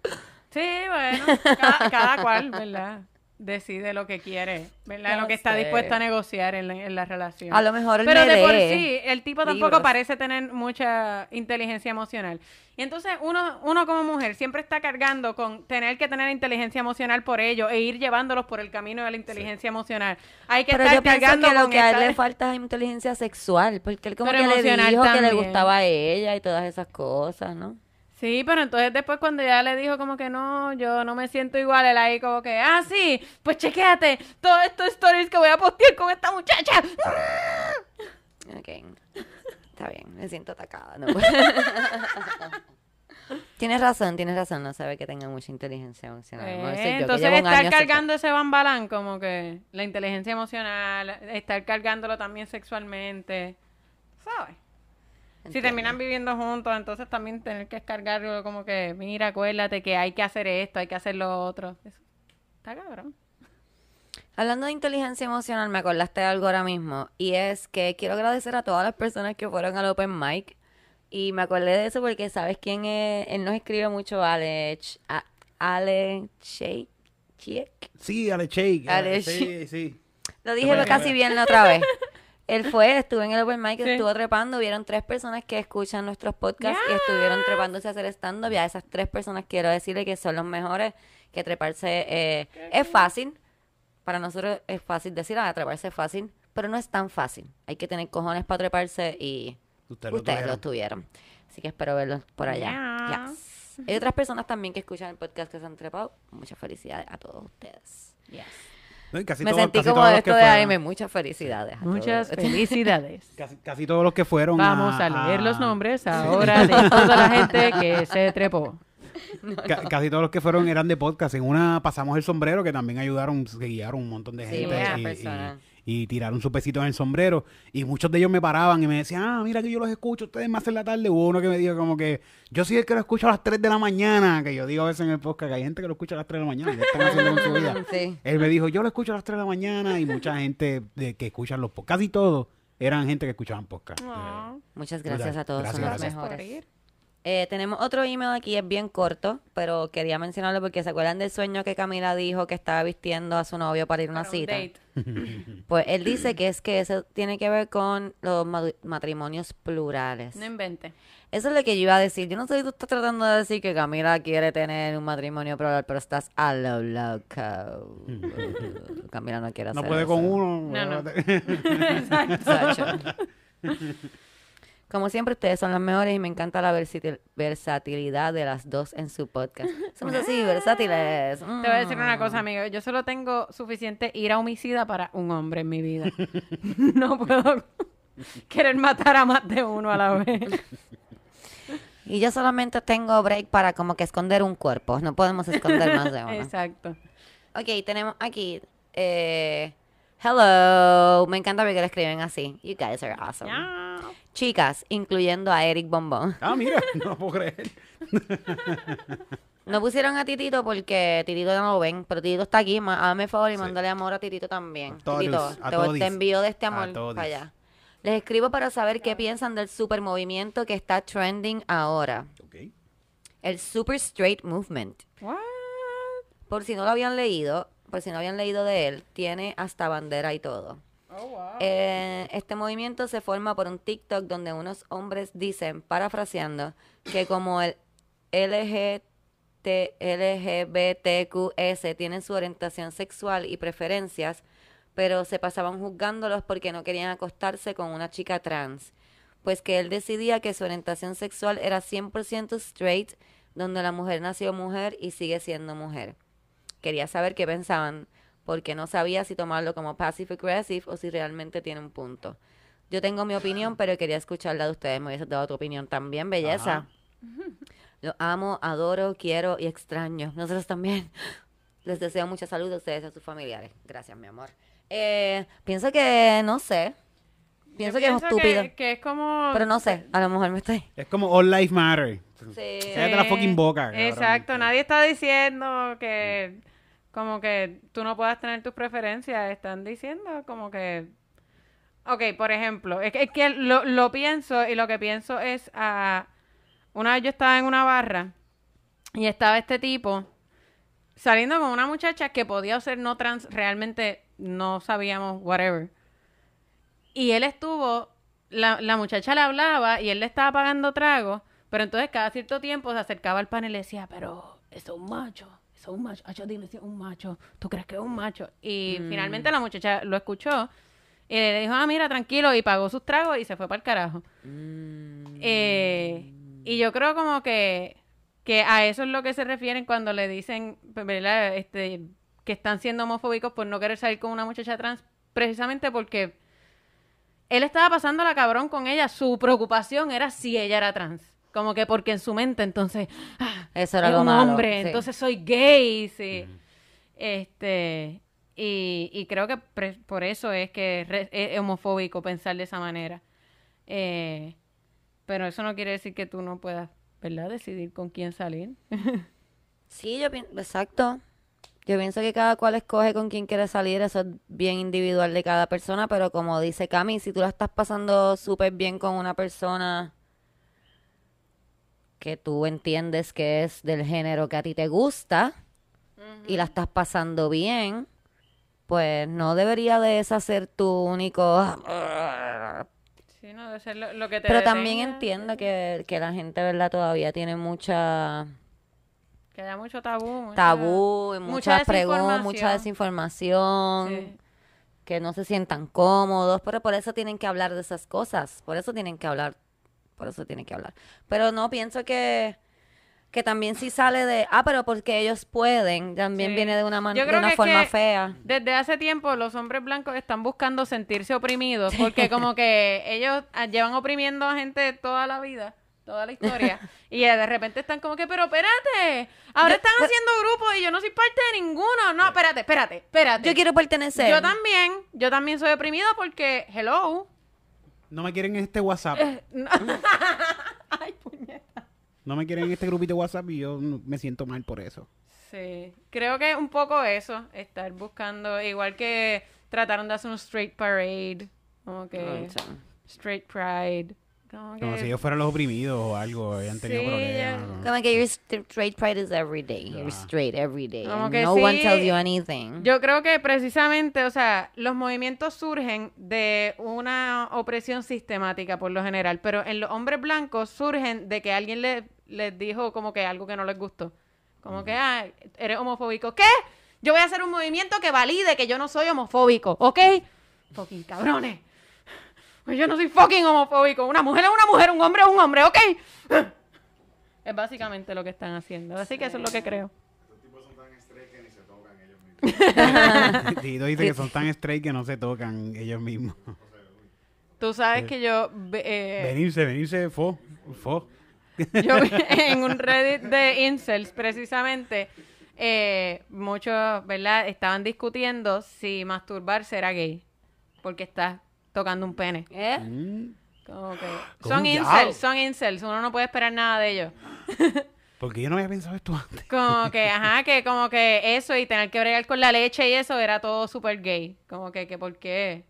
Sí, bueno, cada, cada cual, ¿verdad? Decide lo que quiere, ¿verdad? No lo que está dispuesto a negociar en la, en la relación. A lo mejor él Pero me de por sí, el tipo tampoco libros. parece tener mucha inteligencia emocional. Y entonces uno, uno como mujer siempre está cargando con tener que tener inteligencia emocional por ello e ir llevándolos por el camino de la inteligencia emocional. Hay que Pero estar yo cargando que lo con que a él le falta es inteligencia sexual, porque él como Pero que le dijo que le gustaba a ella y todas esas cosas, ¿no? Sí, pero entonces después cuando ya le dijo como que no, yo no me siento igual, él ahí como que, ah, sí, pues chequéate todos estos stories que voy a postear con esta muchacha. Ok. Está bien, me siento atacada. ¿no? tienes razón, tienes razón. No sabe que tenga mucha inteligencia emocional. Yo, Eh, entonces estar cargando ese bambalán como que la inteligencia emocional, estar cargándolo también sexualmente, ¿sabes? Si terminan viviendo juntos, entonces también tener que descargarlo como que, mira, acuérdate que hay que hacer esto, hay que hacer lo otro. Eso está cabrón. Hablando de inteligencia emocional, me acordaste de algo ahora mismo. Y es que quiero agradecer a todas las personas que fueron al Open Mic. Y me acordé de eso porque, ¿sabes quién es? Él nos escribe mucho, Ale, Ch- a- Ale Shake. Sí, Ale Shake. Ale sí, Shake. sí. Lo dije casi bien la otra vez. Él fue, estuvo en el Open Mic, Sí. estuvo trepando, vieron tres personas que escuchan nuestros podcasts y estuvieron trepándose a hacer stand-up. Y a esas tres personas quiero decirle que son los mejores, que treparse eh, es fácil. Para nosotros es fácil decir, ah, treparse es fácil, pero no es tan fácil. Hay que tener cojones para treparse y Ustedes lo ustedes lo tuvieron. tuvieron. Así que espero verlos por allá. Yeah. Yes. Hay otras personas también que escuchan el podcast que se han trepado. Muchas felicidades a todos ustedes. No, y casi Me sentí casi como todos de esto de anime. Muchas felicidades. a Muchas todos. felicidades. Casi, casi todos los que fueron Vamos a leer los nombres ahora de toda la gente que se trepó. Ca- casi todos los que fueron eran de podcast. En una pasamos el sombrero, que también ayudaron, se guiaron un montón de Sí, gente. muchas y. y- tiraron su pesito en el sombrero. Y muchos de ellos me paraban y me decían, ah, mira que yo los escucho, ustedes me hacen la tarde. Hubo uno que me dijo como que, yo soy el que lo escucho a las 3 de la mañana. Que yo digo a veces en el podcast que hay gente que lo escucha a las 3 de la mañana. y ¿Qué están haciendo con su vida? Sí. Él me dijo, yo lo escucho a las 3 de la mañana. Y mucha gente de, que escuchan los podcasts, casi todos eran gente que escuchaban podcast. Aw. Muchas gracias a todos. Gracias, son los gracias. Por mejores. Eh, tenemos otro email aquí, es bien corto, pero quería mencionarlo porque se acuerdan del sueño que Camila dijo que estaba vistiendo a su novio para ir a una un cita. date. Pues él dice que es que eso tiene que ver con los ma- matrimonios plurales. No invente. Eso es lo que yo iba a decir. Yo no sé si tú estás tratando de decir que Camila quiere tener un matrimonio plural, pero estás a lo loco. Camila no quiere hacer No puede eso. con uno. No, no. Sacho. Como siempre, ustedes son las mejores y me encanta la versatil- versatilidad de las dos en su podcast. Somos así, versátiles. Te voy a decir una Mm. cosa, amigo. Yo solo tengo suficiente ira homicida para un hombre en mi vida. no puedo querer matar a más de uno a la vez. Y yo solamente tengo break para como que esconder un cuerpo. No podemos esconder más de uno. Exacto. Ok, tenemos aquí. Eh, hello. Me encanta ver que lo escriben así. You guys are awesome. Ya. Chicas, incluyendo a Eric Bombón. Ah, mira, no puedo creer. No pusieron a Titito porque Titito no lo ven, pero Titito está aquí. Hazme favor y Sí. mándale amor a Titito también. A todos, Titito, a te, te envío de este A amor para allá. Les escribo para saber qué piensan del super movimiento que está trending ahora. Ok. El Super Straight Movement. What? Por si no lo habían leído, por si no habían leído de él, tiene hasta bandera y todo. Oh. Eh, este movimiento se forma por un TikTok donde unos hombres dicen, parafraseando, que como el LGT, LGBTQS tienen su orientación sexual y preferencias, pero se pasaban juzgándolos porque no querían acostarse con una chica trans. Pues que él decidía que su orientación sexual era 100% straight, donde la mujer nació mujer y sigue siendo mujer. Quería saber qué pensaban, porque no sabía si tomarlo como passive aggressive o si realmente tiene un punto. Yo tengo mi opinión, pero quería escucharla de ustedes. Me hubiese dado tu opinión también, belleza. Ajá. Lo amo, adoro, quiero y extraño. Nosotros también. Les deseo mucha salud a ustedes y a sus familiares. Gracias, mi amor. Eh, pienso que, no sé. Pienso que es estúpido. Que, que es como... Pero no sé, a lo mejor me estoy... Es como All Life Matter. Sí. Cállate la fucking boca, cabrón. Exacto, nadie está diciendo que como que tú no puedas tener tus preferencias, están diciendo como que Ok, por ejemplo, es que, es que lo, lo pienso y lo que pienso es a una vez yo estaba en una barra y estaba este tipo saliendo con una muchacha que podía ser no trans, realmente no sabíamos whatever. Y él estuvo, la, la muchacha le hablaba y él le estaba pagando trago, pero entonces cada cierto tiempo se acercaba al panel y le decía, pero eso es un macho, es un macho, Acho, dime si es un macho, ¿tú crees que es un macho? Y finalmente la muchacha lo escuchó y le dijo, ah, mira, tranquilo, y pagó sus tragos y se fue para el carajo. Eh, y yo creo como que, que a eso es lo que se refieren cuando le dicen, pues, ¿verdad? Este, que están siendo homofóbicos por no querer salir con una muchacha trans, precisamente porque él estaba pasando la cabrón con ella, su preocupación era si ella era trans. Como que porque en su mente entonces ah, Eso era es lo un malo, hombre, sí. entonces soy gay, sí. Este, y, y creo que pre- por eso es que re- es homofóbico pensar de esa manera. Eh, pero eso no quiere decir que tú no puedas, ¿verdad? Decidir con quién salir. Sí, yo pienso, exacto. Yo pienso que cada cual escoge con quién quiere salir, eso es bien individual de cada persona, pero como dice Cami, si tú la estás pasando súper bien con una persona que tú entiendes que es del género que a ti te gusta y la estás pasando bien, pues no debería de esa ser tu único... Sí, no, debe ser lo, lo que te Pero también entiendo que, que la gente, ¿verdad? Todavía tiene mucha Que haya mucho tabú. mucha- tabú, y mucha muchas preguntas, mucha desinformación. desinformación, Sí. que no se sientan cómodos, pero por eso tienen que hablar de esas cosas, por eso tienen que hablar, por eso tienen que hablar. Pero no pienso que que también si sale de, ah, pero porque ellos pueden, también Sí. viene de una, man- Yo de una que- forma que fea. Desde hace tiempo los hombres blancos están buscando sentirse oprimidos porque como que ellos ah, llevan oprimiendo a gente toda la vida, toda la historia y de repente están como que, pero espérate, ahora están haciendo grupos y yo no soy parte de ninguno. No, espérate, espérate, espérate. Yo quiero pertenecer. Yo también, yo también soy oprimida porque, hello. No me quieren en este WhatsApp. No. Ay, puñeta. No me quieren en este grupito de WhatsApp y yo me siento mal por eso. Sí, creo que un poco eso, estar buscando, igual que trataron de hacer un straight parade, como que Ah, straight pride, Como Como que- si ellos fueran los oprimidos o algo, hayan tenido Sí, problemas. ya- ¿no? Como que your st- straight pride is every day. You're straight every day. Como and que no one tells you anything. Yo creo que precisamente, o sea, los movimientos surgen de una opresión sistemática por lo general, pero en los hombres blancos surgen de que alguien le- les dijo como que algo que no les gustó. Como que, ah, eres homofóbico. ¿Qué? Yo voy a hacer un movimiento que valide que yo no soy homofóbico, ¿ok? Fucking cabrones. Pues yo no soy fucking homofóbico. Una mujer es una mujer, un hombre es un hombre, ¿ok? Es básicamente lo que están haciendo. Así que eso es lo que creo. Tito dice que son tan straight que no se tocan ellos mismos. Tú sabes que yo... eh, venirse, venirse, fo, fo. Yo vi en un Reddit de incels, precisamente, eh, muchos, ¿verdad? Estaban discutiendo si masturbarse era gay. Porque estás tocando un pene. ¿Eh? Mm, Como que... ¿Cómo Son incels, son incels. Uno no puede esperar nada de ellos. Porque yo no había pensado esto antes. Como que, ajá, que como que eso y tener que bregar con la leche y eso era todo súper gay. Como que, que por qué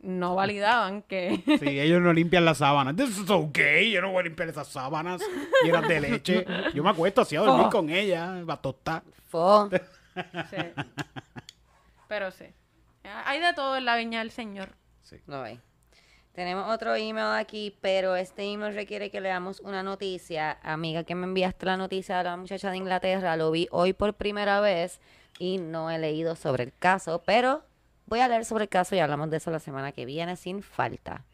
no validaban que... Sí, ellos no limpian las sábanas. This is okay. Yo no voy a limpiar esas sábanas llenas de leche. Yo me acuesto así a dormir con ella, va a tostar. Fo. Sí. Pero sí. Hay de todo en la viña del Señor. No hay. Tenemos otro email aquí, pero este email requiere que leamos una noticia. Amiga, que me enviaste la noticia de la muchacha de Inglaterra, lo vi hoy por primera vez y no he leído sobre el caso, pero voy a leer sobre el caso y hablamos de eso la semana que viene sin falta.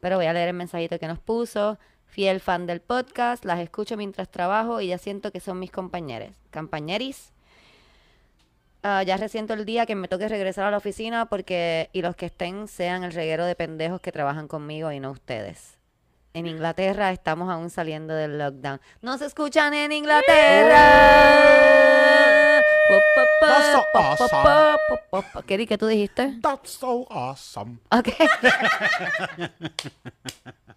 Pero voy a leer el mensajito que nos puso. Fiel fan del podcast, las escucho mientras trabajo y ya siento que son mis compañeros. Compañeris. Ah, ya resiento el día que me toque regresar a la oficina porque y los que estén sean el reguero de pendejos que trabajan conmigo y no ustedes. En Inglaterra estamos aún saliendo del lockdown. ¡No se escuchan en Inglaterra! That's so awesome. ¿Qué que tú dijiste? That's so awesome. Ok.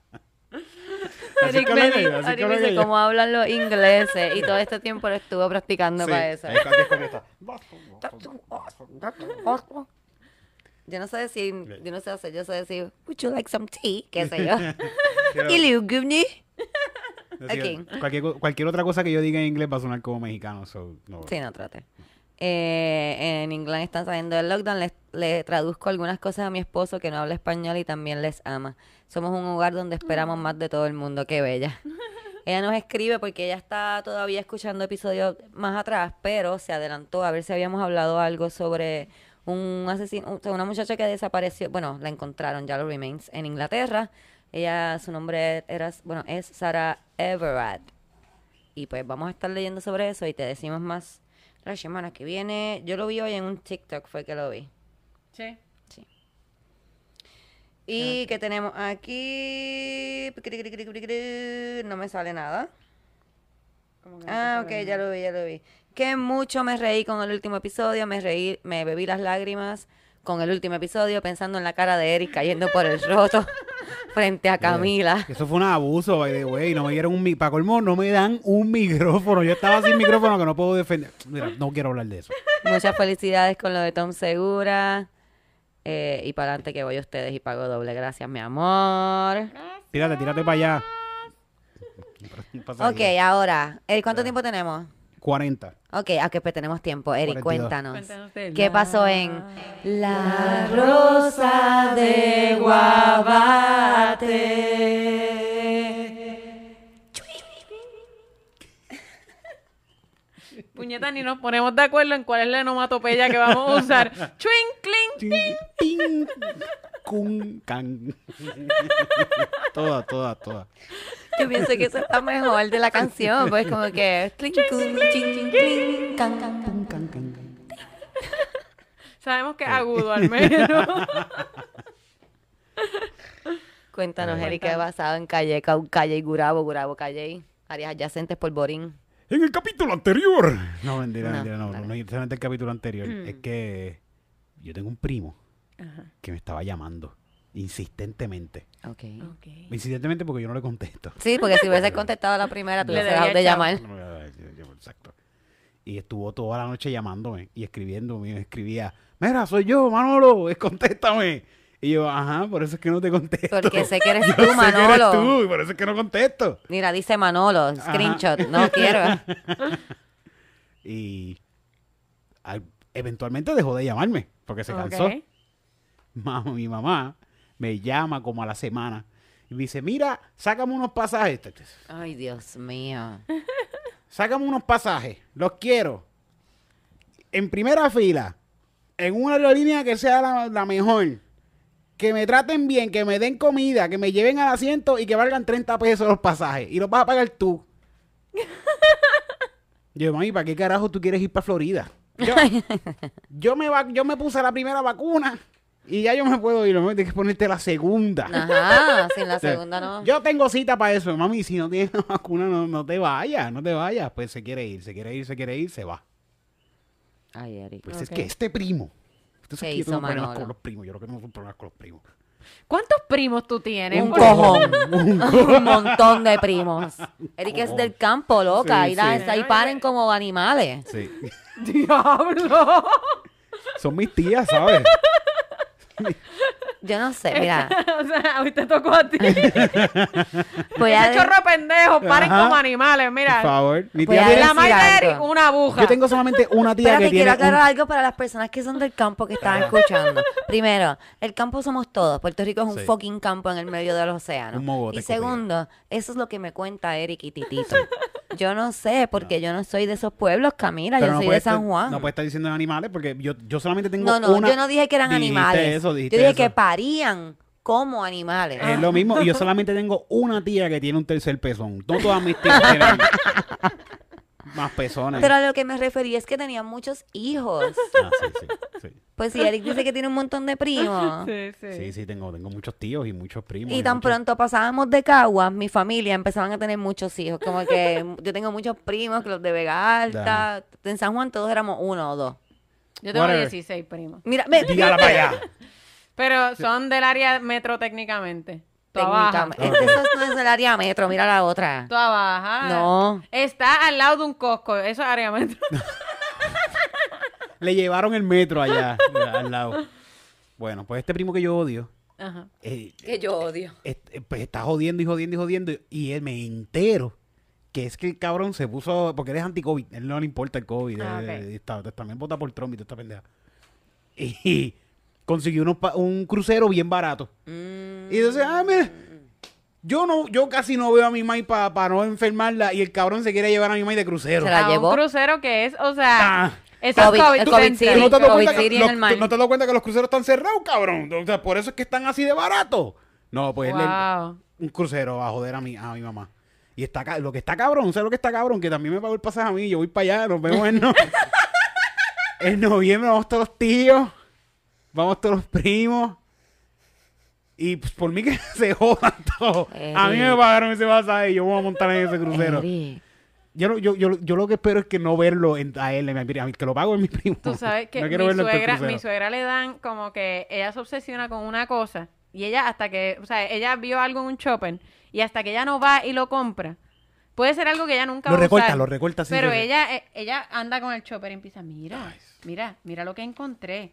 Así Eric hablan ellos, así Eric dice cómo hablan los ingleses y todo este tiempo lo estuvo practicando Sí, para eso. es que- es como esta. Yo no sé decir, yo no sé hacer, yo sé decir, would you like some tea? ¿Qué sé yo? Quiero y Liu Gubni. Ok. cualquier, co- cualquier otra cosa que yo diga en inglés va a sonar como mexicano. So, no. Sí, no trate. Eh, en inglés están saliendo del lockdown. Les, le traduzco algunas cosas a mi esposo que no habla español y también les ama. Somos un hogar donde esperamos más de todo el mundo. Qué bella. Ella nos escribe porque ella está todavía escuchando episodios más atrás, pero se adelantó a ver si habíamos hablado algo sobre un asesino, una muchacha que desapareció. Bueno, la encontraron, ya lo remains, en Inglaterra. Ella, su nombre era, bueno, es Sarah Everard. Y pues vamos a estar leyendo sobre eso y te decimos más la semana que viene. Yo lo vi hoy en un TikTok, fue que lo vi. Sí. Y que tenemos aquí. No me sale nada. Ah, ok, ya lo vi, ya lo vi. Que mucho me reí con el último episodio, me reí, me bebí las lágrimas con el último episodio pensando en la cara de Eric cayendo por el roto frente a Camila. Eso fue un abuso, by the way. No me dieron un Para colmo, no me dan un micrófono. Yo estaba sin micrófono que no puedo defender. Mira, no quiero hablar de eso. Muchas felicidades con lo de Tom Segura. Eh, y para adelante que voy a ustedes y pago doble. Gracias, mi amor. Tírate, tírate para allá. Ok, ahora, Eric, ¿cuánto tiempo tenemos? 40. Ok, a que pues tenemos tiempo. Eric, 42. cuéntanos. Cuéntanos de ¿Qué la- pasó en La Rosa de Guabate? Puñeta, ni nos ponemos de acuerdo en cuál es la onomatopeya que vamos a usar. Twinkling. Ting, cum, can. todas, todas, todas. Yo pienso que eso está mejor de la canción, pues como que can, can, can. Can, can, can. Sabemos que es agudo al menos. Cuéntanos, Eric, ¿qué Cuéntanos. basado en Calle, Calle y Gurabo, Gurabo, Calle, áreas adyacentes por Borín? En el capítulo anterior. No, mentira, No, mentira, no, no, no, necesariamente el capítulo anterior. Es que yo tengo un primo Ajá. que me estaba llamando insistentemente. Ok. Ok. Insistentemente porque yo no le contesto. Sí, porque si hubiese contestado la primera, tú Le hubieses dejado de llamar. Exacto. Y estuvo toda la noche llamándome y escribiéndome. Y me escribía, mira, soy yo, Manolo, contéstame. Y yo, ajá, por eso es que no te contesto. Porque sé que eres Yo tú, sé que eres Manolo. tú, y por eso es que no contesto. Mira, dice Manolo, screenshot. No quiero. Y al- eventualmente dejó de llamarme porque se cansó. Ok. Mamá, mi mamá me llama como a la semana y me dice, mira, sácame unos pasajes. Ay, Dios mío. Sácame unos pasajes, los quiero. En primera fila, en una aerolínea que sea la, la mejor. Que me traten bien, que me den comida, que me lleven al asiento y que valgan 30 pesos los pasajes. Y los vas a pagar tú. Yo, mami, ¿para qué carajo tú quieres ir para Florida? Yo, yo me, va- yo me puse la primera vacuna y ya yo me puedo ir. Tienes que ponerte la segunda. Ajá, sin la segunda no. Yo tengo cita para eso, mami. Si no tienes la vacuna, no, no te vayas, no te vayas. Pues se quiere ir, se quiere ir, se quiere ir, se va. Ay, Eric. Pues es que este primo. Usted ¿Qué sabe que yo hizo tengo problemas con los primos. Yo creo que no son problemas con los primos. ¿Cuántos primos tú tienes? Un cojón. Un montón de primos. Eric es del campo, loca. Sí, y, sí. ahí paren como animales. Sí. ¡Diablo! Son mis tías, ¿sabes? Yo no sé, mira. o sea, hoy te tocó a ti. Voy a Ese chorro de pendejos, paren Ajá. como animales, Por mira. favor. Mi tía tiene- La madre de una aguja. Yo tengo solamente una tía Espérate, que quiero tiene. aclarar un- algo para las personas que son del campo que están escuchando. Primero, el campo somos todos. Puerto Rico es un Sí. fucking campo en el medio del océano. Un mogote y segundo, eso es lo que me cuenta Eric y Titito. Yo no sé, porque yo no soy de esos pueblos, Camila. Pero yo no soy de San estar- Juan. No puede estar diciendo animales porque yo, yo solamente tengo No, no, una. yo no dije que eran Dijiste animales. eso, yo dije eso. que parían como animales. Es lo mismo. Y yo solamente tengo una tía que tiene un tercer pezón. No todas mis tías tienen más pezones. Pero a lo que me refería es que tenían muchos hijos. Ah, sí, sí, sí. Pues si Eric dice que tiene un montón de primos. Sí, sí. Sí, sí, tengo, tengo muchos tíos y muchos primos. Y tan muchos- pronto pasábamos de Caguas, mi familia empezaban a tener muchos hijos. Como que yo tengo muchos primos, que los de Vega Alta. En San Juan todos éramos uno o dos. Yo tengo Whatever. 16 primos. Mira, ve, Dígala para allá. Pero son del área metro técnicamente. Toda baja. técnicamente. Este eso no es del área metro, mira la otra. Toda baja. No. Está al lado de un Costco. Eso es área metro. Le llevaron el metro allá, al lado. Bueno, pues este primo que yo odio, Ajá. eh, Que yo odio. este, pues está jodiendo y jodiendo y jodiendo. Y él me entero que es que el cabrón se puso, porque él es anti-COVID, él no le importa el COVID, Ah, él- ok. él está- también vota por Trump y toda esta pendeja. Y consiguió unos pa- un crucero bien barato. Mm. Y entonces, ah, mira, yo no, yo casi no veo a mi mai para no enfermarla y el cabrón se quiere llevar a mi mai de crucero. Se la llevó. un crucero que es, o sea, Ah. eso es COVID, COVID, el COVID center. City. ¿Tú no te has dado COVID cuenta que City en los- el mar. tú no te has dado cuenta que los cruceros están cerrados, cabrón? O sea, por eso es que están así de baratos. No, pues él- Wow. un crucero a joder a mi, a mi mamá. Y está lo que está cabrón, ¿sabes lo que está cabrón? Que también me pagó el pasaje a mí, yo voy para allá, nos vemos en, no- en noviembre, vamos todos los tíos, vamos todos los primos. Y pues, por mí que se jodan todos. A mí me pagaron ese pasaje y yo me voy a montar en ese crucero. Eric, Yo, no- yo, yo, yo lo que espero es que no verlo en- a él, a mí, a mí, que lo pago en mi primo. Tú sabes que no mi, suegra, mi suegra le dan como que ella se obsesiona con una cosa y ella hasta que, o sea, ella vio algo en un shopper y hasta que ella no va y lo compra, puede ser algo que ella nunca Lo va a recorta, usar, lo recorta sin Pero re- ella, eh, ella anda con el chopper y empieza, mira, mira, mira lo que encontré.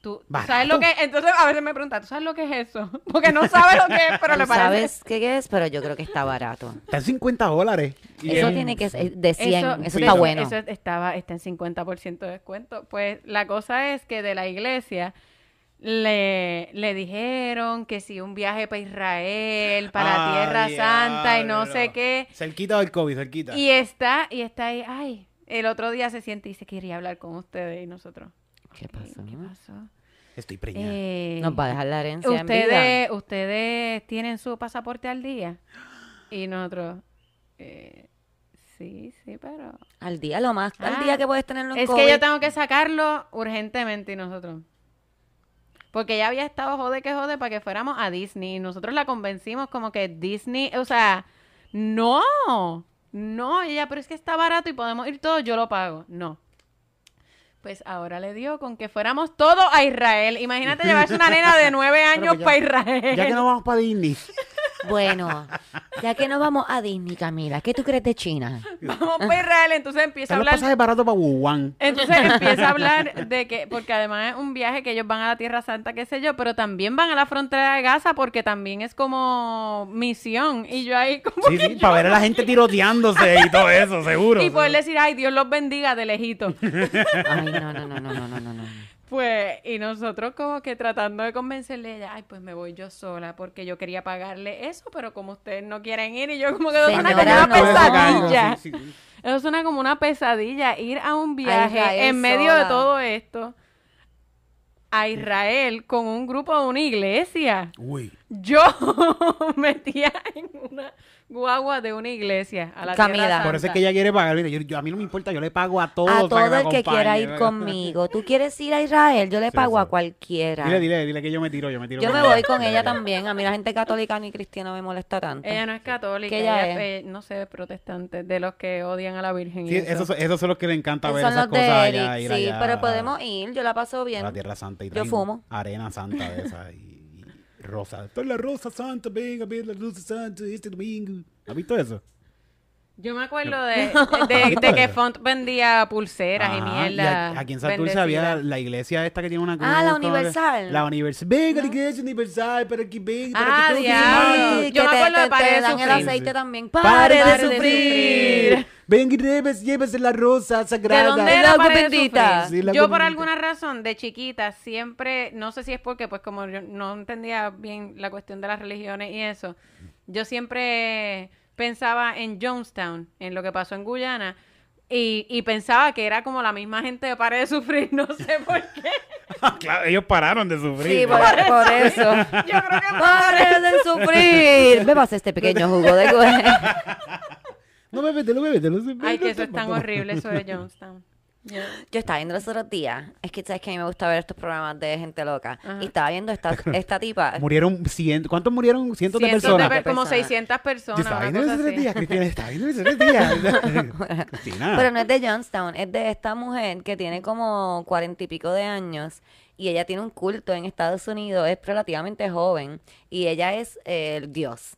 Tú, ¿tú sabes lo que Entonces a veces me pregunta, ¿tú sabes lo que es eso? Porque no sabe lo que es, pero ¿tú le parece. sabes qué es? Pero yo creo que está barato. Está en 50 dólares. Y Eso él- tiene que ser de 100. Eso, Eso, está eso- bueno. Eso estaba, está en 50% de descuento. Pues la cosa es que de la iglesia le, le dijeron que si un viaje para Israel, para Ay, Tierra Santa y no sé qué. Cerquita del COVID, cerquita. Y está, y está ahí, ay, el otro día se siente y dice, quería hablar con ustedes y nosotros. ¿Qué "¿Qué- pasó? ¿Qué pasó? Estoy preñada. Eh, Nos va a dejar la herencia en vida. ustedes, ustedes tienen su pasaporte al día. Y nosotros, eh, sí, sí, pero... Al día, lo más al Ah, día que puedes tenerlo en Es COVID. que yo tengo que sacarlo urgentemente y nosotros. Porque ella había estado jode que jode para que fuéramos a Disney. Y nosotros la convencimos como que Disney, o sea, no, no, y ella, pero es que está barato y podemos ir todos, yo lo pago. No. Pues ahora le dio con que fuéramos todos a Israel. Imagínate llevarse una nena de nueve años pues ya- para Israel. Ya que no vamos para Disney. Bueno, ya que no vamos a Disney, Camila, ¿qué tú crees de China? Vamos para Israel, entonces empieza a Están los hablar. pasajes baratos para Wuhan. Entonces empieza a hablar de que, porque además es un viaje que ellos van a la Tierra Santa, qué sé yo, pero también van a la frontera de Gaza porque también es como misión. Y yo ahí como. Sí, que sí, para ver a la gente tiroteándose y todo eso, seguro. Y poder decir, ay, Dios los bendiga de lejito. Ay, no, no, no, no, no, no. no. Pues, y nosotros como que tratando de convencerle a ella, ay, pues me voy yo sola, porque yo quería pagarle eso, pero como ustedes no quieren ir, y yo como que eso suena como una no. pesadilla. Sí, sí. Eso suena como una pesadilla, ir a un viaje en medio de todo esto a Israel con un grupo de una iglesia. Uy. Yo metía en una guagua de una iglesia a la Camila. Tierra Por eso es Santa. que ella quiere pagar. Yo, yo- a mí no me importa, yo le pago a todos. A para todo me el que quiera ir conmigo. ¿Tú quieres ir a Israel? Yo le Sí, pago sí. a cualquiera. Dile, dile, dile que yo me tiro, yo me tiro. Yo me voy con ella también. A mí la gente católica ni cristiana me molesta tanto. Ella no es católica, ¿Qué ella ella es? es, eh, no sé, protestante, de los que odian a la Virgen. Sí, eso. esos, esos son los que le encanta ver Son esas los de cosas allá. Ir sí, allá pero podemos ir. Yo la paso a bien. la Tierra Santa y Yo fumo. arena santa de esa y rosa. Esto es la rosa santa, venga, ver la rosa santa este domingo. ¿Has visto eso? Yo me acuerdo de, de, de que Font vendía pulseras y mierda. a- aquí en Santurce había la iglesia esta que tiene una cruz. Ah, la Universal. La Universal. Venga, la iglesia universal para que venga. Ah, para que todos diablo. vengan. Sí, Yo que me te, acuerdo de Pare de dan el Sufrir. aceite también. Pare ¡Pare de de sufrir. sufrir. Venga y llévese, llévese la rosa ¿De sagrada. dónde era de bendita. Sufrir? Sí, la Yo por alguna razón de chiquita siempre, no sé si es porque pues como yo no entendía bien la cuestión de las religiones y eso, yo siempre pensaba en Jonestown, en lo que pasó en Guyana. Y, y pensaba que era como la misma gente de Pare de Sufrir, no sé por qué. claro, ellos pararon de sufrir. Sí, por, por eso. Yo creo que ¡Pare de sufrir! Bebas este pequeño jugo de güey. No bébetelo, bébetelo. sí, Ay, que eso es tan horrible, eso de Jonestown. Yo- Yo estaba viendo los otros días. Es que sabes que a mí me gusta ver estos programas de gente loca. Ajá. Y estaba viendo esta, esta tipa. Murieron cientos. ¿Cuántos murieron? Cientos, de Cientos personas. per- como Personas. 600 Yo personas, estaba una viendo tres así. días, Cristina. Estaba viendo eso tres días. Cristina. Pero no es de Johnstown, es de esta mujer que tiene como cuarenta y pico de años y ella tiene un culto en Estados Unidos, es relativamente joven y ella es eh, el Dios.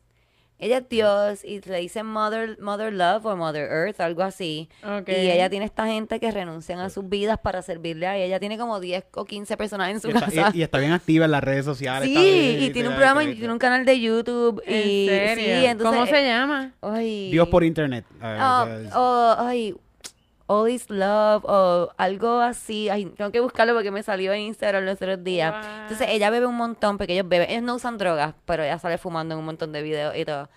Ella es Dios y le dicen Mother, Mother Love o Mother Earth, algo así. Y ella tiene esta gente que renuncian a sus vidas para servirle a ella. Ella tiene como 10 o 15 personas en su Y está, casa. y- y está bien activa en las redes sociales. sí, bien, y tiene un programa, y tiene un canal de YouTube. ¿En y, serio? Sí, entonces, ¿Cómo se llama? Ay. Dios por internet. Ah, Ah, o sea, es- o, ay, All is Love o algo así. Ay, tengo que buscarlo porque me salió en Instagram los otros días. Wow. Entonces ella bebe un montón porque ellos beben. Ellos no usan drogas, pero ella sale fumando en un montón de videos y todo.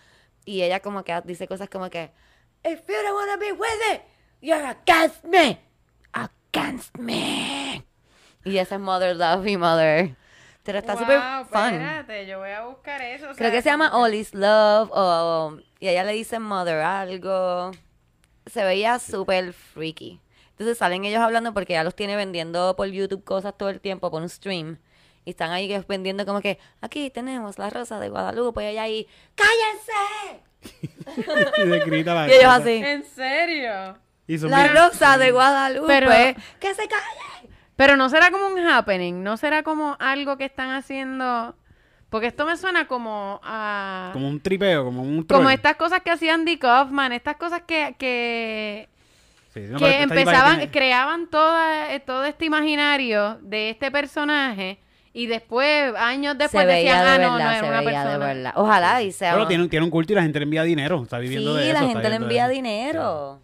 Y ella como que dice cosas como que If you don't wanna be with it, you're against me. Against me. Y esa es Mother Love y Mother. Pero está súper Wow, fun. Espérate, yo voy a buscar eso. o Creo sea, que se llama All is Love o y ella le dicen Mother algo. Se veía súper freaky. Entonces salen ellos hablando porque ella los tiene vendiendo por YouTube cosas todo el tiempo por un stream. Y están ahí vendiendo como que aquí tenemos la rosa de Guadalupe y ella ahí ¡Cállense! y le grita la Y ellos así. ¿En serio? La bien- rosa de Guadalupe. Pero- ¡Que se callen! Pero no será como un happening, no será como algo que están haciendo. Porque esto me suena como a. Como un tripeo, como un como troll. estas cosas que hacía Andy Kaufman, estas cosas que, que, Sí, no, que empezaban, tiene- creaban toda, eh, todo este imaginario de este personaje y después, años después, se veía decían, de ah, verdad, no, no se era una veía de persona. verdad. Ojalá y sea. Pero un- tiene, un- tiene un culto y la gente le envía dinero. Está viviendo sí, de eso. la gente le envía dinero.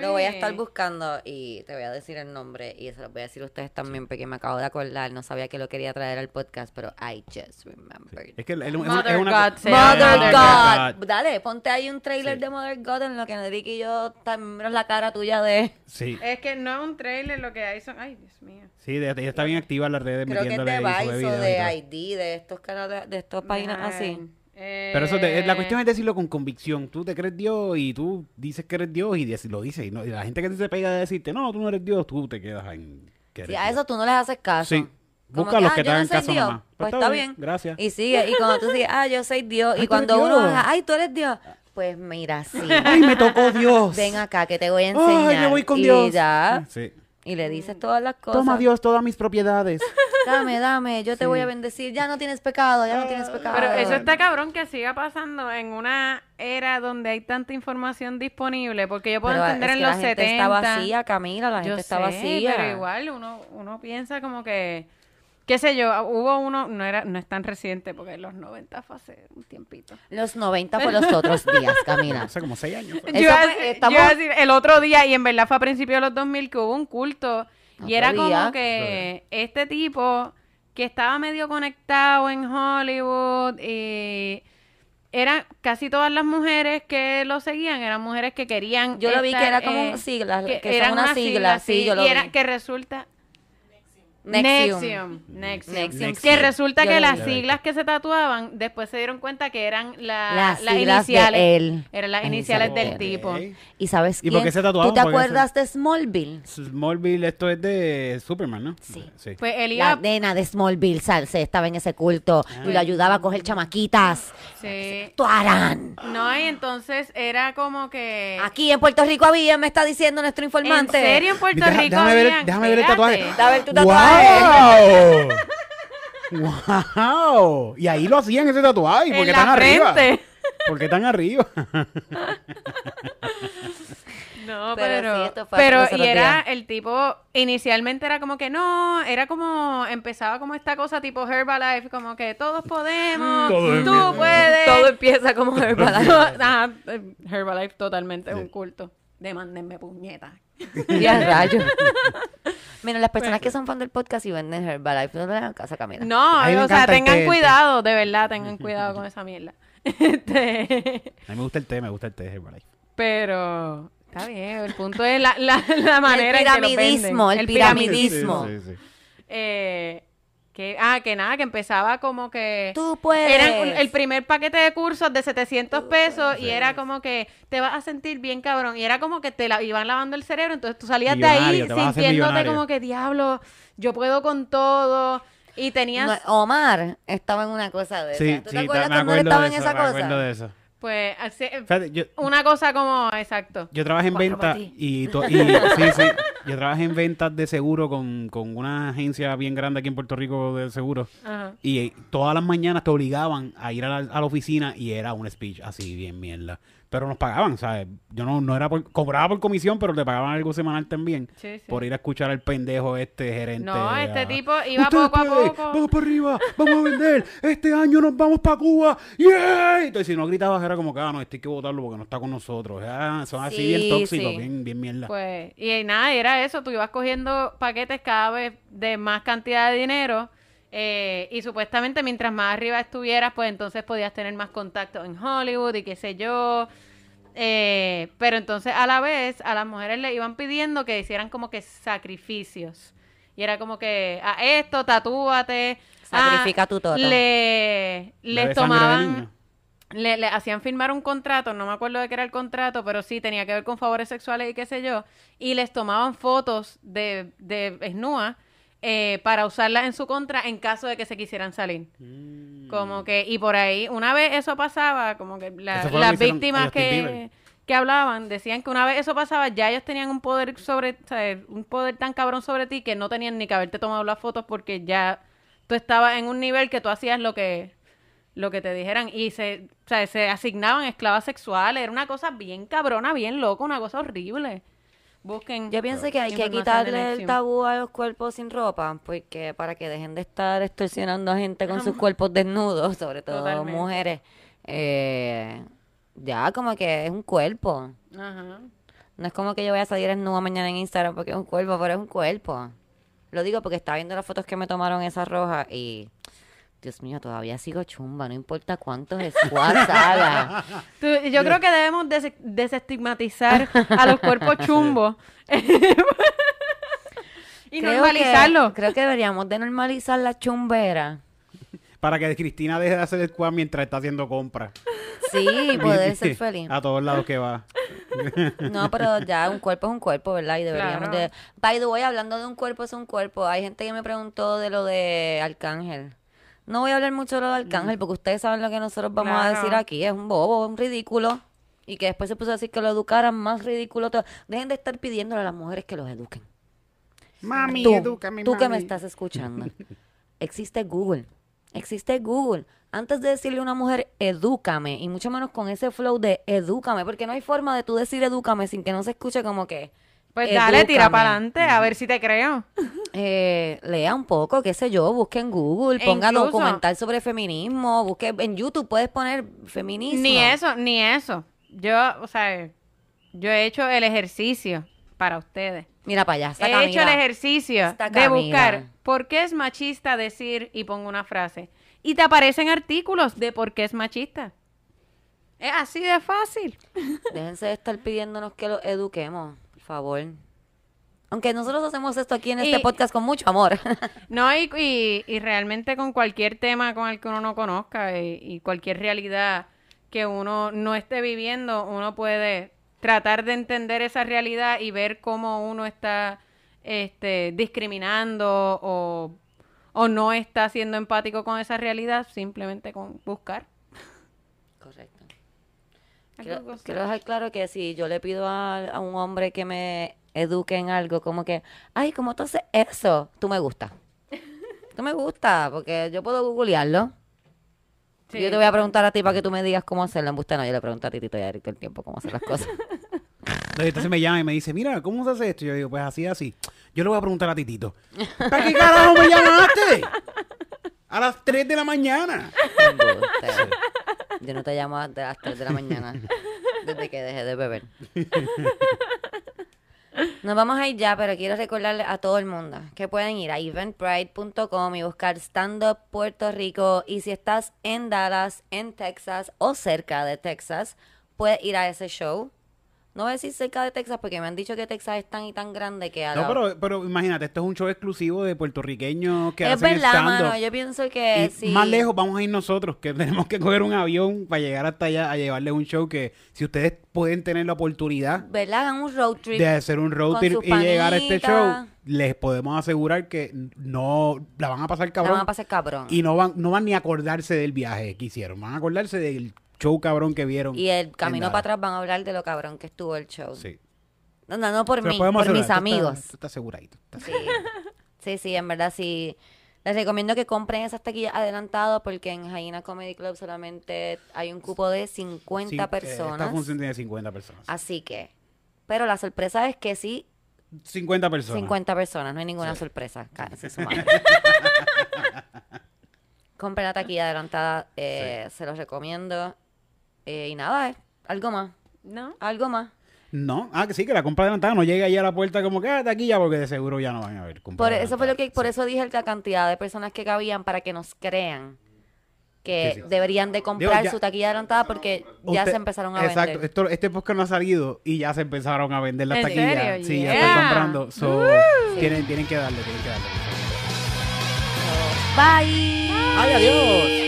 Lo voy a estar buscando y te voy a decir el nombre y se lo voy a decir a ustedes también porque me acabo de acordar. No sabía que lo quería traer al podcast, pero I just remembered. Es que es, es- es Mother una... God. Mother Mother God. Dale, ponte ahí un trailer Sí. de Mother God en lo que Enrique y yo también la cara tuya de... Sí, Es que no es un trailer, lo que hay son. Ay, Dios mío. sí, de- ella está bien activa en las redes Creo que es metiéndole de Vice o de. ID, de estos canales, de estas páginas así. Eh, Pero eso te- la cuestión es decirlo con convicción. Tú te crees Dios y tú dices que eres Dios y lo dices. Y, no- y la gente que se pega de decirte, no, tú no eres Dios, tú te quedas en que eres Sí, a eso tú no les haces caso. Sí. Como Busca a los ah, que te yo no hagan caso Dios. nomás. Pues está bien. Gracias. Y sigue, y cuando tú dices, ah, yo soy Dios, Ay, y cuando uno haga, ay, tú eres Dios, pues mira, sí. Ay, me tocó Dios. Ven acá que te voy a enseñar. Ay, me voy con y Dios. ya, Sí. Y le dices todas las cosas. Toma Dios todas mis propiedades. dame, dame, yo te voy a bendecir, ya no tienes pecado, ya no tienes pecado. Pero eso está cabrón que siga pasando en una era donde hay tanta información disponible, porque yo puedo Pero entender es en que los la gente 70. está vacía, Camila, la yo gente está sé, vacía. pero igual uno, uno piensa como que, qué sé yo, hubo uno, no era, no es tan reciente, porque en los 90 fue hace un tiempito. Los 90 fue los otros días, Camila. Hace como seis años. Yo iba, a fue- decir- estamos- yo iba a decir el otro día, y en verdad fue a principios de los 2000, que hubo un culto, y era día. como que este tipo que estaba medio conectado en Hollywood, y eran casi todas las mujeres que lo seguían, eran mujeres que querían... Yo lo vi que era como eh, siglas, que, son eran una unas sigla, sí, yo lo y era, que resulta... Nexium. Nexium. Nexium. Nexium, Que sí. resulta Yo que las siglas que se tatuaban, después se dieron cuenta que eran la- Las las siglas de iniciales. él. Eran las iniciales del tipo. ¿Y sabes ¿Y quién? por qué se tatuaban? ¿Tú te ¿Por qué se- acuerdas de Smallville? Smallville, esto es de Superman, ¿no? Sí. Pues él iba... La nena de Smallville, Salse, estaba en ese culto y lo ayudaba a coger chamaquitas. Sí. ¡Tuarán! No, y entonces era como que... Aquí en Puerto Rico había, me está diciendo nuestro ¿En informante. serio en Puerto Deja- Rico déjame ver- habían? déjame ver el tatuaje. A ver tu tatuaje. ¡Wow! ¡Wow! Y ahí lo hacían ese tatuaje. ¿Por qué tan arriba? ¿Por qué tan arriba? No, Pero pero, sí, esto fue pero hace y era días. el tipo, inicialmente era como que no, era como, empezaba como esta cosa tipo Herbalife, como que todos podemos, Todo tú puedes. Todo empieza como Herbalife. Ajá, Herbalife totalmente es un culto. Demándenme puñeta. Y a rayos. Mira, las personas que son fan del podcast y venden Herbalife, no le hagan caso a Camila. No, A mí me o sea, encanta el tengan té, el té. cuidado, de verdad, tengan cuidado con esa mierda. Este, A mí me gusta el té, me gusta el té de Herbalife. pero está bien, el punto es la, la, la manera el en que lo piramidismo, venden. el piramidismo. Sí, sí, sí. Eh, que, ah, que nada, que empezaba como que... Tú puedes. Eran un- el primer paquete de cursos de 700 pesos y era como que te vas a sentir bien cabrón. Y era como que te la iban lavando el cerebro. Entonces tú salías de ahí sintiéndote como que diablo, yo puedo con todo. Y tenías, No, Omar estaba en una cosa de Sí, esas. ¿Tú sí, te acuerdas me cuando estaba de en eso, esa me acuerdo cosa? de eso. Pues, así- Fíjate, yo, una cosa como, exacto. Yo trabajé en ventas y, to- y- sí, sí. Yo trabajé en ventas de seguro con, con una agencia bien grande aquí en Puerto Rico de seguro. Ajá. Y eh, todas las mañanas te obligaban a ir a la, a la oficina y era un speech así, bien mierda. Pero nos pagaban, ¿sabes? Yo no, no era por, cobraba por comisión, pero te pagaban algo semanal también. Sí, sí. Por ir a escuchar al pendejo este gerente. No, este a- tipo iba "Ustedes poco a poco". Vamos para arriba, vamos a vender. Este año nos vamos para Cuba. ¡Yeah! Entonces, si no gritabas, era como que, ah, no, este hay que votarlo porque no está con nosotros. Ah, son así Sí, bien tóxicos, sí. bien, bien mierda. Pues, y nada, era eso, tú ibas cogiendo paquetes cada vez de más cantidad de dinero eh, y supuestamente mientras más arriba estuvieras, pues entonces podías tener más contacto en Hollywood y qué sé yo. Eh, pero entonces a la vez a las mujeres le iban pidiendo que hicieran como que sacrificios. Y era como que a esto, tatúate. ah, Sacrifica tu toto. Le, les tomaban. Le, le hacían firmar un contrato, no me acuerdo de qué era el contrato, pero sí tenía que ver con favores sexuales y qué sé yo, y les tomaban fotos de, de desnudas eh, para usarlas en su contra en caso de que se quisieran salir. Mm. Como que, y por ahí, una vez eso pasaba, como que la- las que víctimas que, que hablaban decían que una vez eso pasaba, ya ellos tenían un poder sobre, o sea, un poder tan cabrón sobre ti que no tenían ni que haberte tomado las fotos porque ya tú estabas en un nivel que tú hacías lo que lo que te dijeran y se, o sea, se asignaban esclavas sexuales, era una cosa bien cabrona, bien loca, una cosa horrible. Busquen. Yo pienso que hay que quitarle el tabú a los cuerpos sin ropa, porque para que dejen de estar extorsionando a gente con sus cuerpos desnudos, sobre todo Totalmente. mujeres. Eh, ya, como que es un cuerpo. Ajá. No es como que yo voy a salir desnuda mañana en Instagram porque es un cuerpo, pero es un cuerpo. Lo digo porque estaba viendo las fotos que me tomaron esas rojas y... Dios mío, todavía sigo chumba, no importa cuántos squats haga. Tú- yo creo que debemos des- desestigmatizar a los cuerpos chumbos y Creo normalizarlo. Que, creo que deberíamos de normalizar la chumbera. Para que Cristina deje de hacer el squad mientras está haciendo compras. Sí, poder ser feliz. A todos lados que va. No, pero ya un cuerpo es un cuerpo, ¿verdad? Y deberíamos Claro. de... By the way, hablando de un cuerpo es un cuerpo, hay gente que me preguntó de lo de Arcángel. No voy a hablar mucho de lo de Arcángel porque ustedes saben lo que nosotros vamos a decir aquí. Es un bobo, un ridículo. Y que después se puso a decir que lo educaran más ridículo. todo. Dejen de estar pidiéndole a las mujeres que los eduquen. Mami, tú, edúcame, tú que me estás escuchando. existe Google. Existe Google. Antes de decirle a una mujer, edúcame, y mucho menos con ese flow de edúcame, porque no hay forma de tú decir edúcame sin que no se escuche como que. Pues dale, tira para adelante, a ver si te creo. Eh, lea un poco, qué sé yo, busque en Google, E ponga incluso- documental sobre feminismo, busque en YouTube, puedes poner feminismo. Ni eso, ni eso. Yo, o sea, yo he hecho el ejercicio para ustedes. Mira para allá, está He hecho el ejercicio Está de Camila. buscar por qué es machista decir y pongo una frase. Y te aparecen artículos de por qué es machista. Es así de fácil. Déjense de estar pidiéndonos que los eduquemos, favor. Aunque nosotros hacemos esto aquí en este Y- podcast con mucho amor. No, y, y, y realmente con cualquier tema con el que uno no conozca y, y cualquier realidad que uno no esté viviendo, uno puede tratar de entender esa realidad y ver cómo uno está este, discriminando o, o no está siendo empático con esa realidad simplemente con buscar. Correcto. Quiero, dejar claro que si yo le pido a, a un hombre que me eduque en algo, como que, ay, ¿cómo tú haces eso? Tú me gusta. Tú me gusta, porque yo puedo googlearlo. Sí. Yo te voy a preguntar a ti para que tú me digas cómo hacerlo. En no, yo le pregunto a Titito y a Eric todo el tiempo cómo hacer las cosas. Entonces me llama y me dice, mira, ¿cómo se hace esto? Y yo digo, pues así, así. Yo le voy a preguntar a Titito. ¿Para qué carajo me llamaste? A las 3 de la mañana. No te llamo a las 3 de la mañana desde que dejé de beber. Nos vamos a ir ya, pero quiero recordarle a todo el mundo que pueden ir a eventbrite.com y buscar Stand Up Puerto Rico. Y si estás en Dallas, en Texas o cerca de Texas, puedes ir a ese show. No voy a decir cerca de Texas porque me han dicho que Texas es tan y tan grande que a No, la- pero, pero imagínate, esto es un show exclusivo de puertorriqueños que es hacen verdad, mano. Yo pienso que Y sí. más lejos vamos a ir nosotros, que tenemos que coger un avión para llegar hasta allá a llevarles un show que si ustedes pueden tener la oportunidad ¿Verdad? Hagan un road trip. de hacer un road trip y llegar a este show, les podemos asegurar que no la van a pasar La cabrón van a pasar cabrón. y no van no van ni a acordarse del viaje que hicieron, van a acordarse del show cabrón que vieron. Y el camino para atrás van a hablar de lo cabrón que estuvo el show. Sí. No, no, no por Pero mí, por mis tú estás- amigos. Tú estás aseguradito. estás Sí. sí, sí, en verdad sí. Les recomiendo que compren esas taquillas adelantado porque en Jaina Comedy Club solamente hay un cupo de 50 Sí, eh, personas. Esta función tiene 50 personas. Así que, pero la sorpresa es que sí, 50 personas. 50 personas, no hay ninguna sorpresa. Su madre. Compren la taquilla adelantada, eh, se los recomiendo. Eh, y nada, eh, algo más, ¿No? algo más. No, ah, que sí, que la compra adelantada no llega ahí a la puerta como que ah, de aquí ya, porque de seguro ya no van a ver. compra Por eso fue lo que, por Sí. eso dije la cantidad de personas que cabían para que nos crean que Sí, sí. deberían de comprar ya- su taquilla adelantada porque ya se empezaron a Exacto, vender. esto, este podcast no ha salido y ya se empezaron a vender las ¿En taquillas. serio? Sí, ya están comprando. So, tienen, tienen que darle, tienen que darle. Bye. ¡Ay, adiós!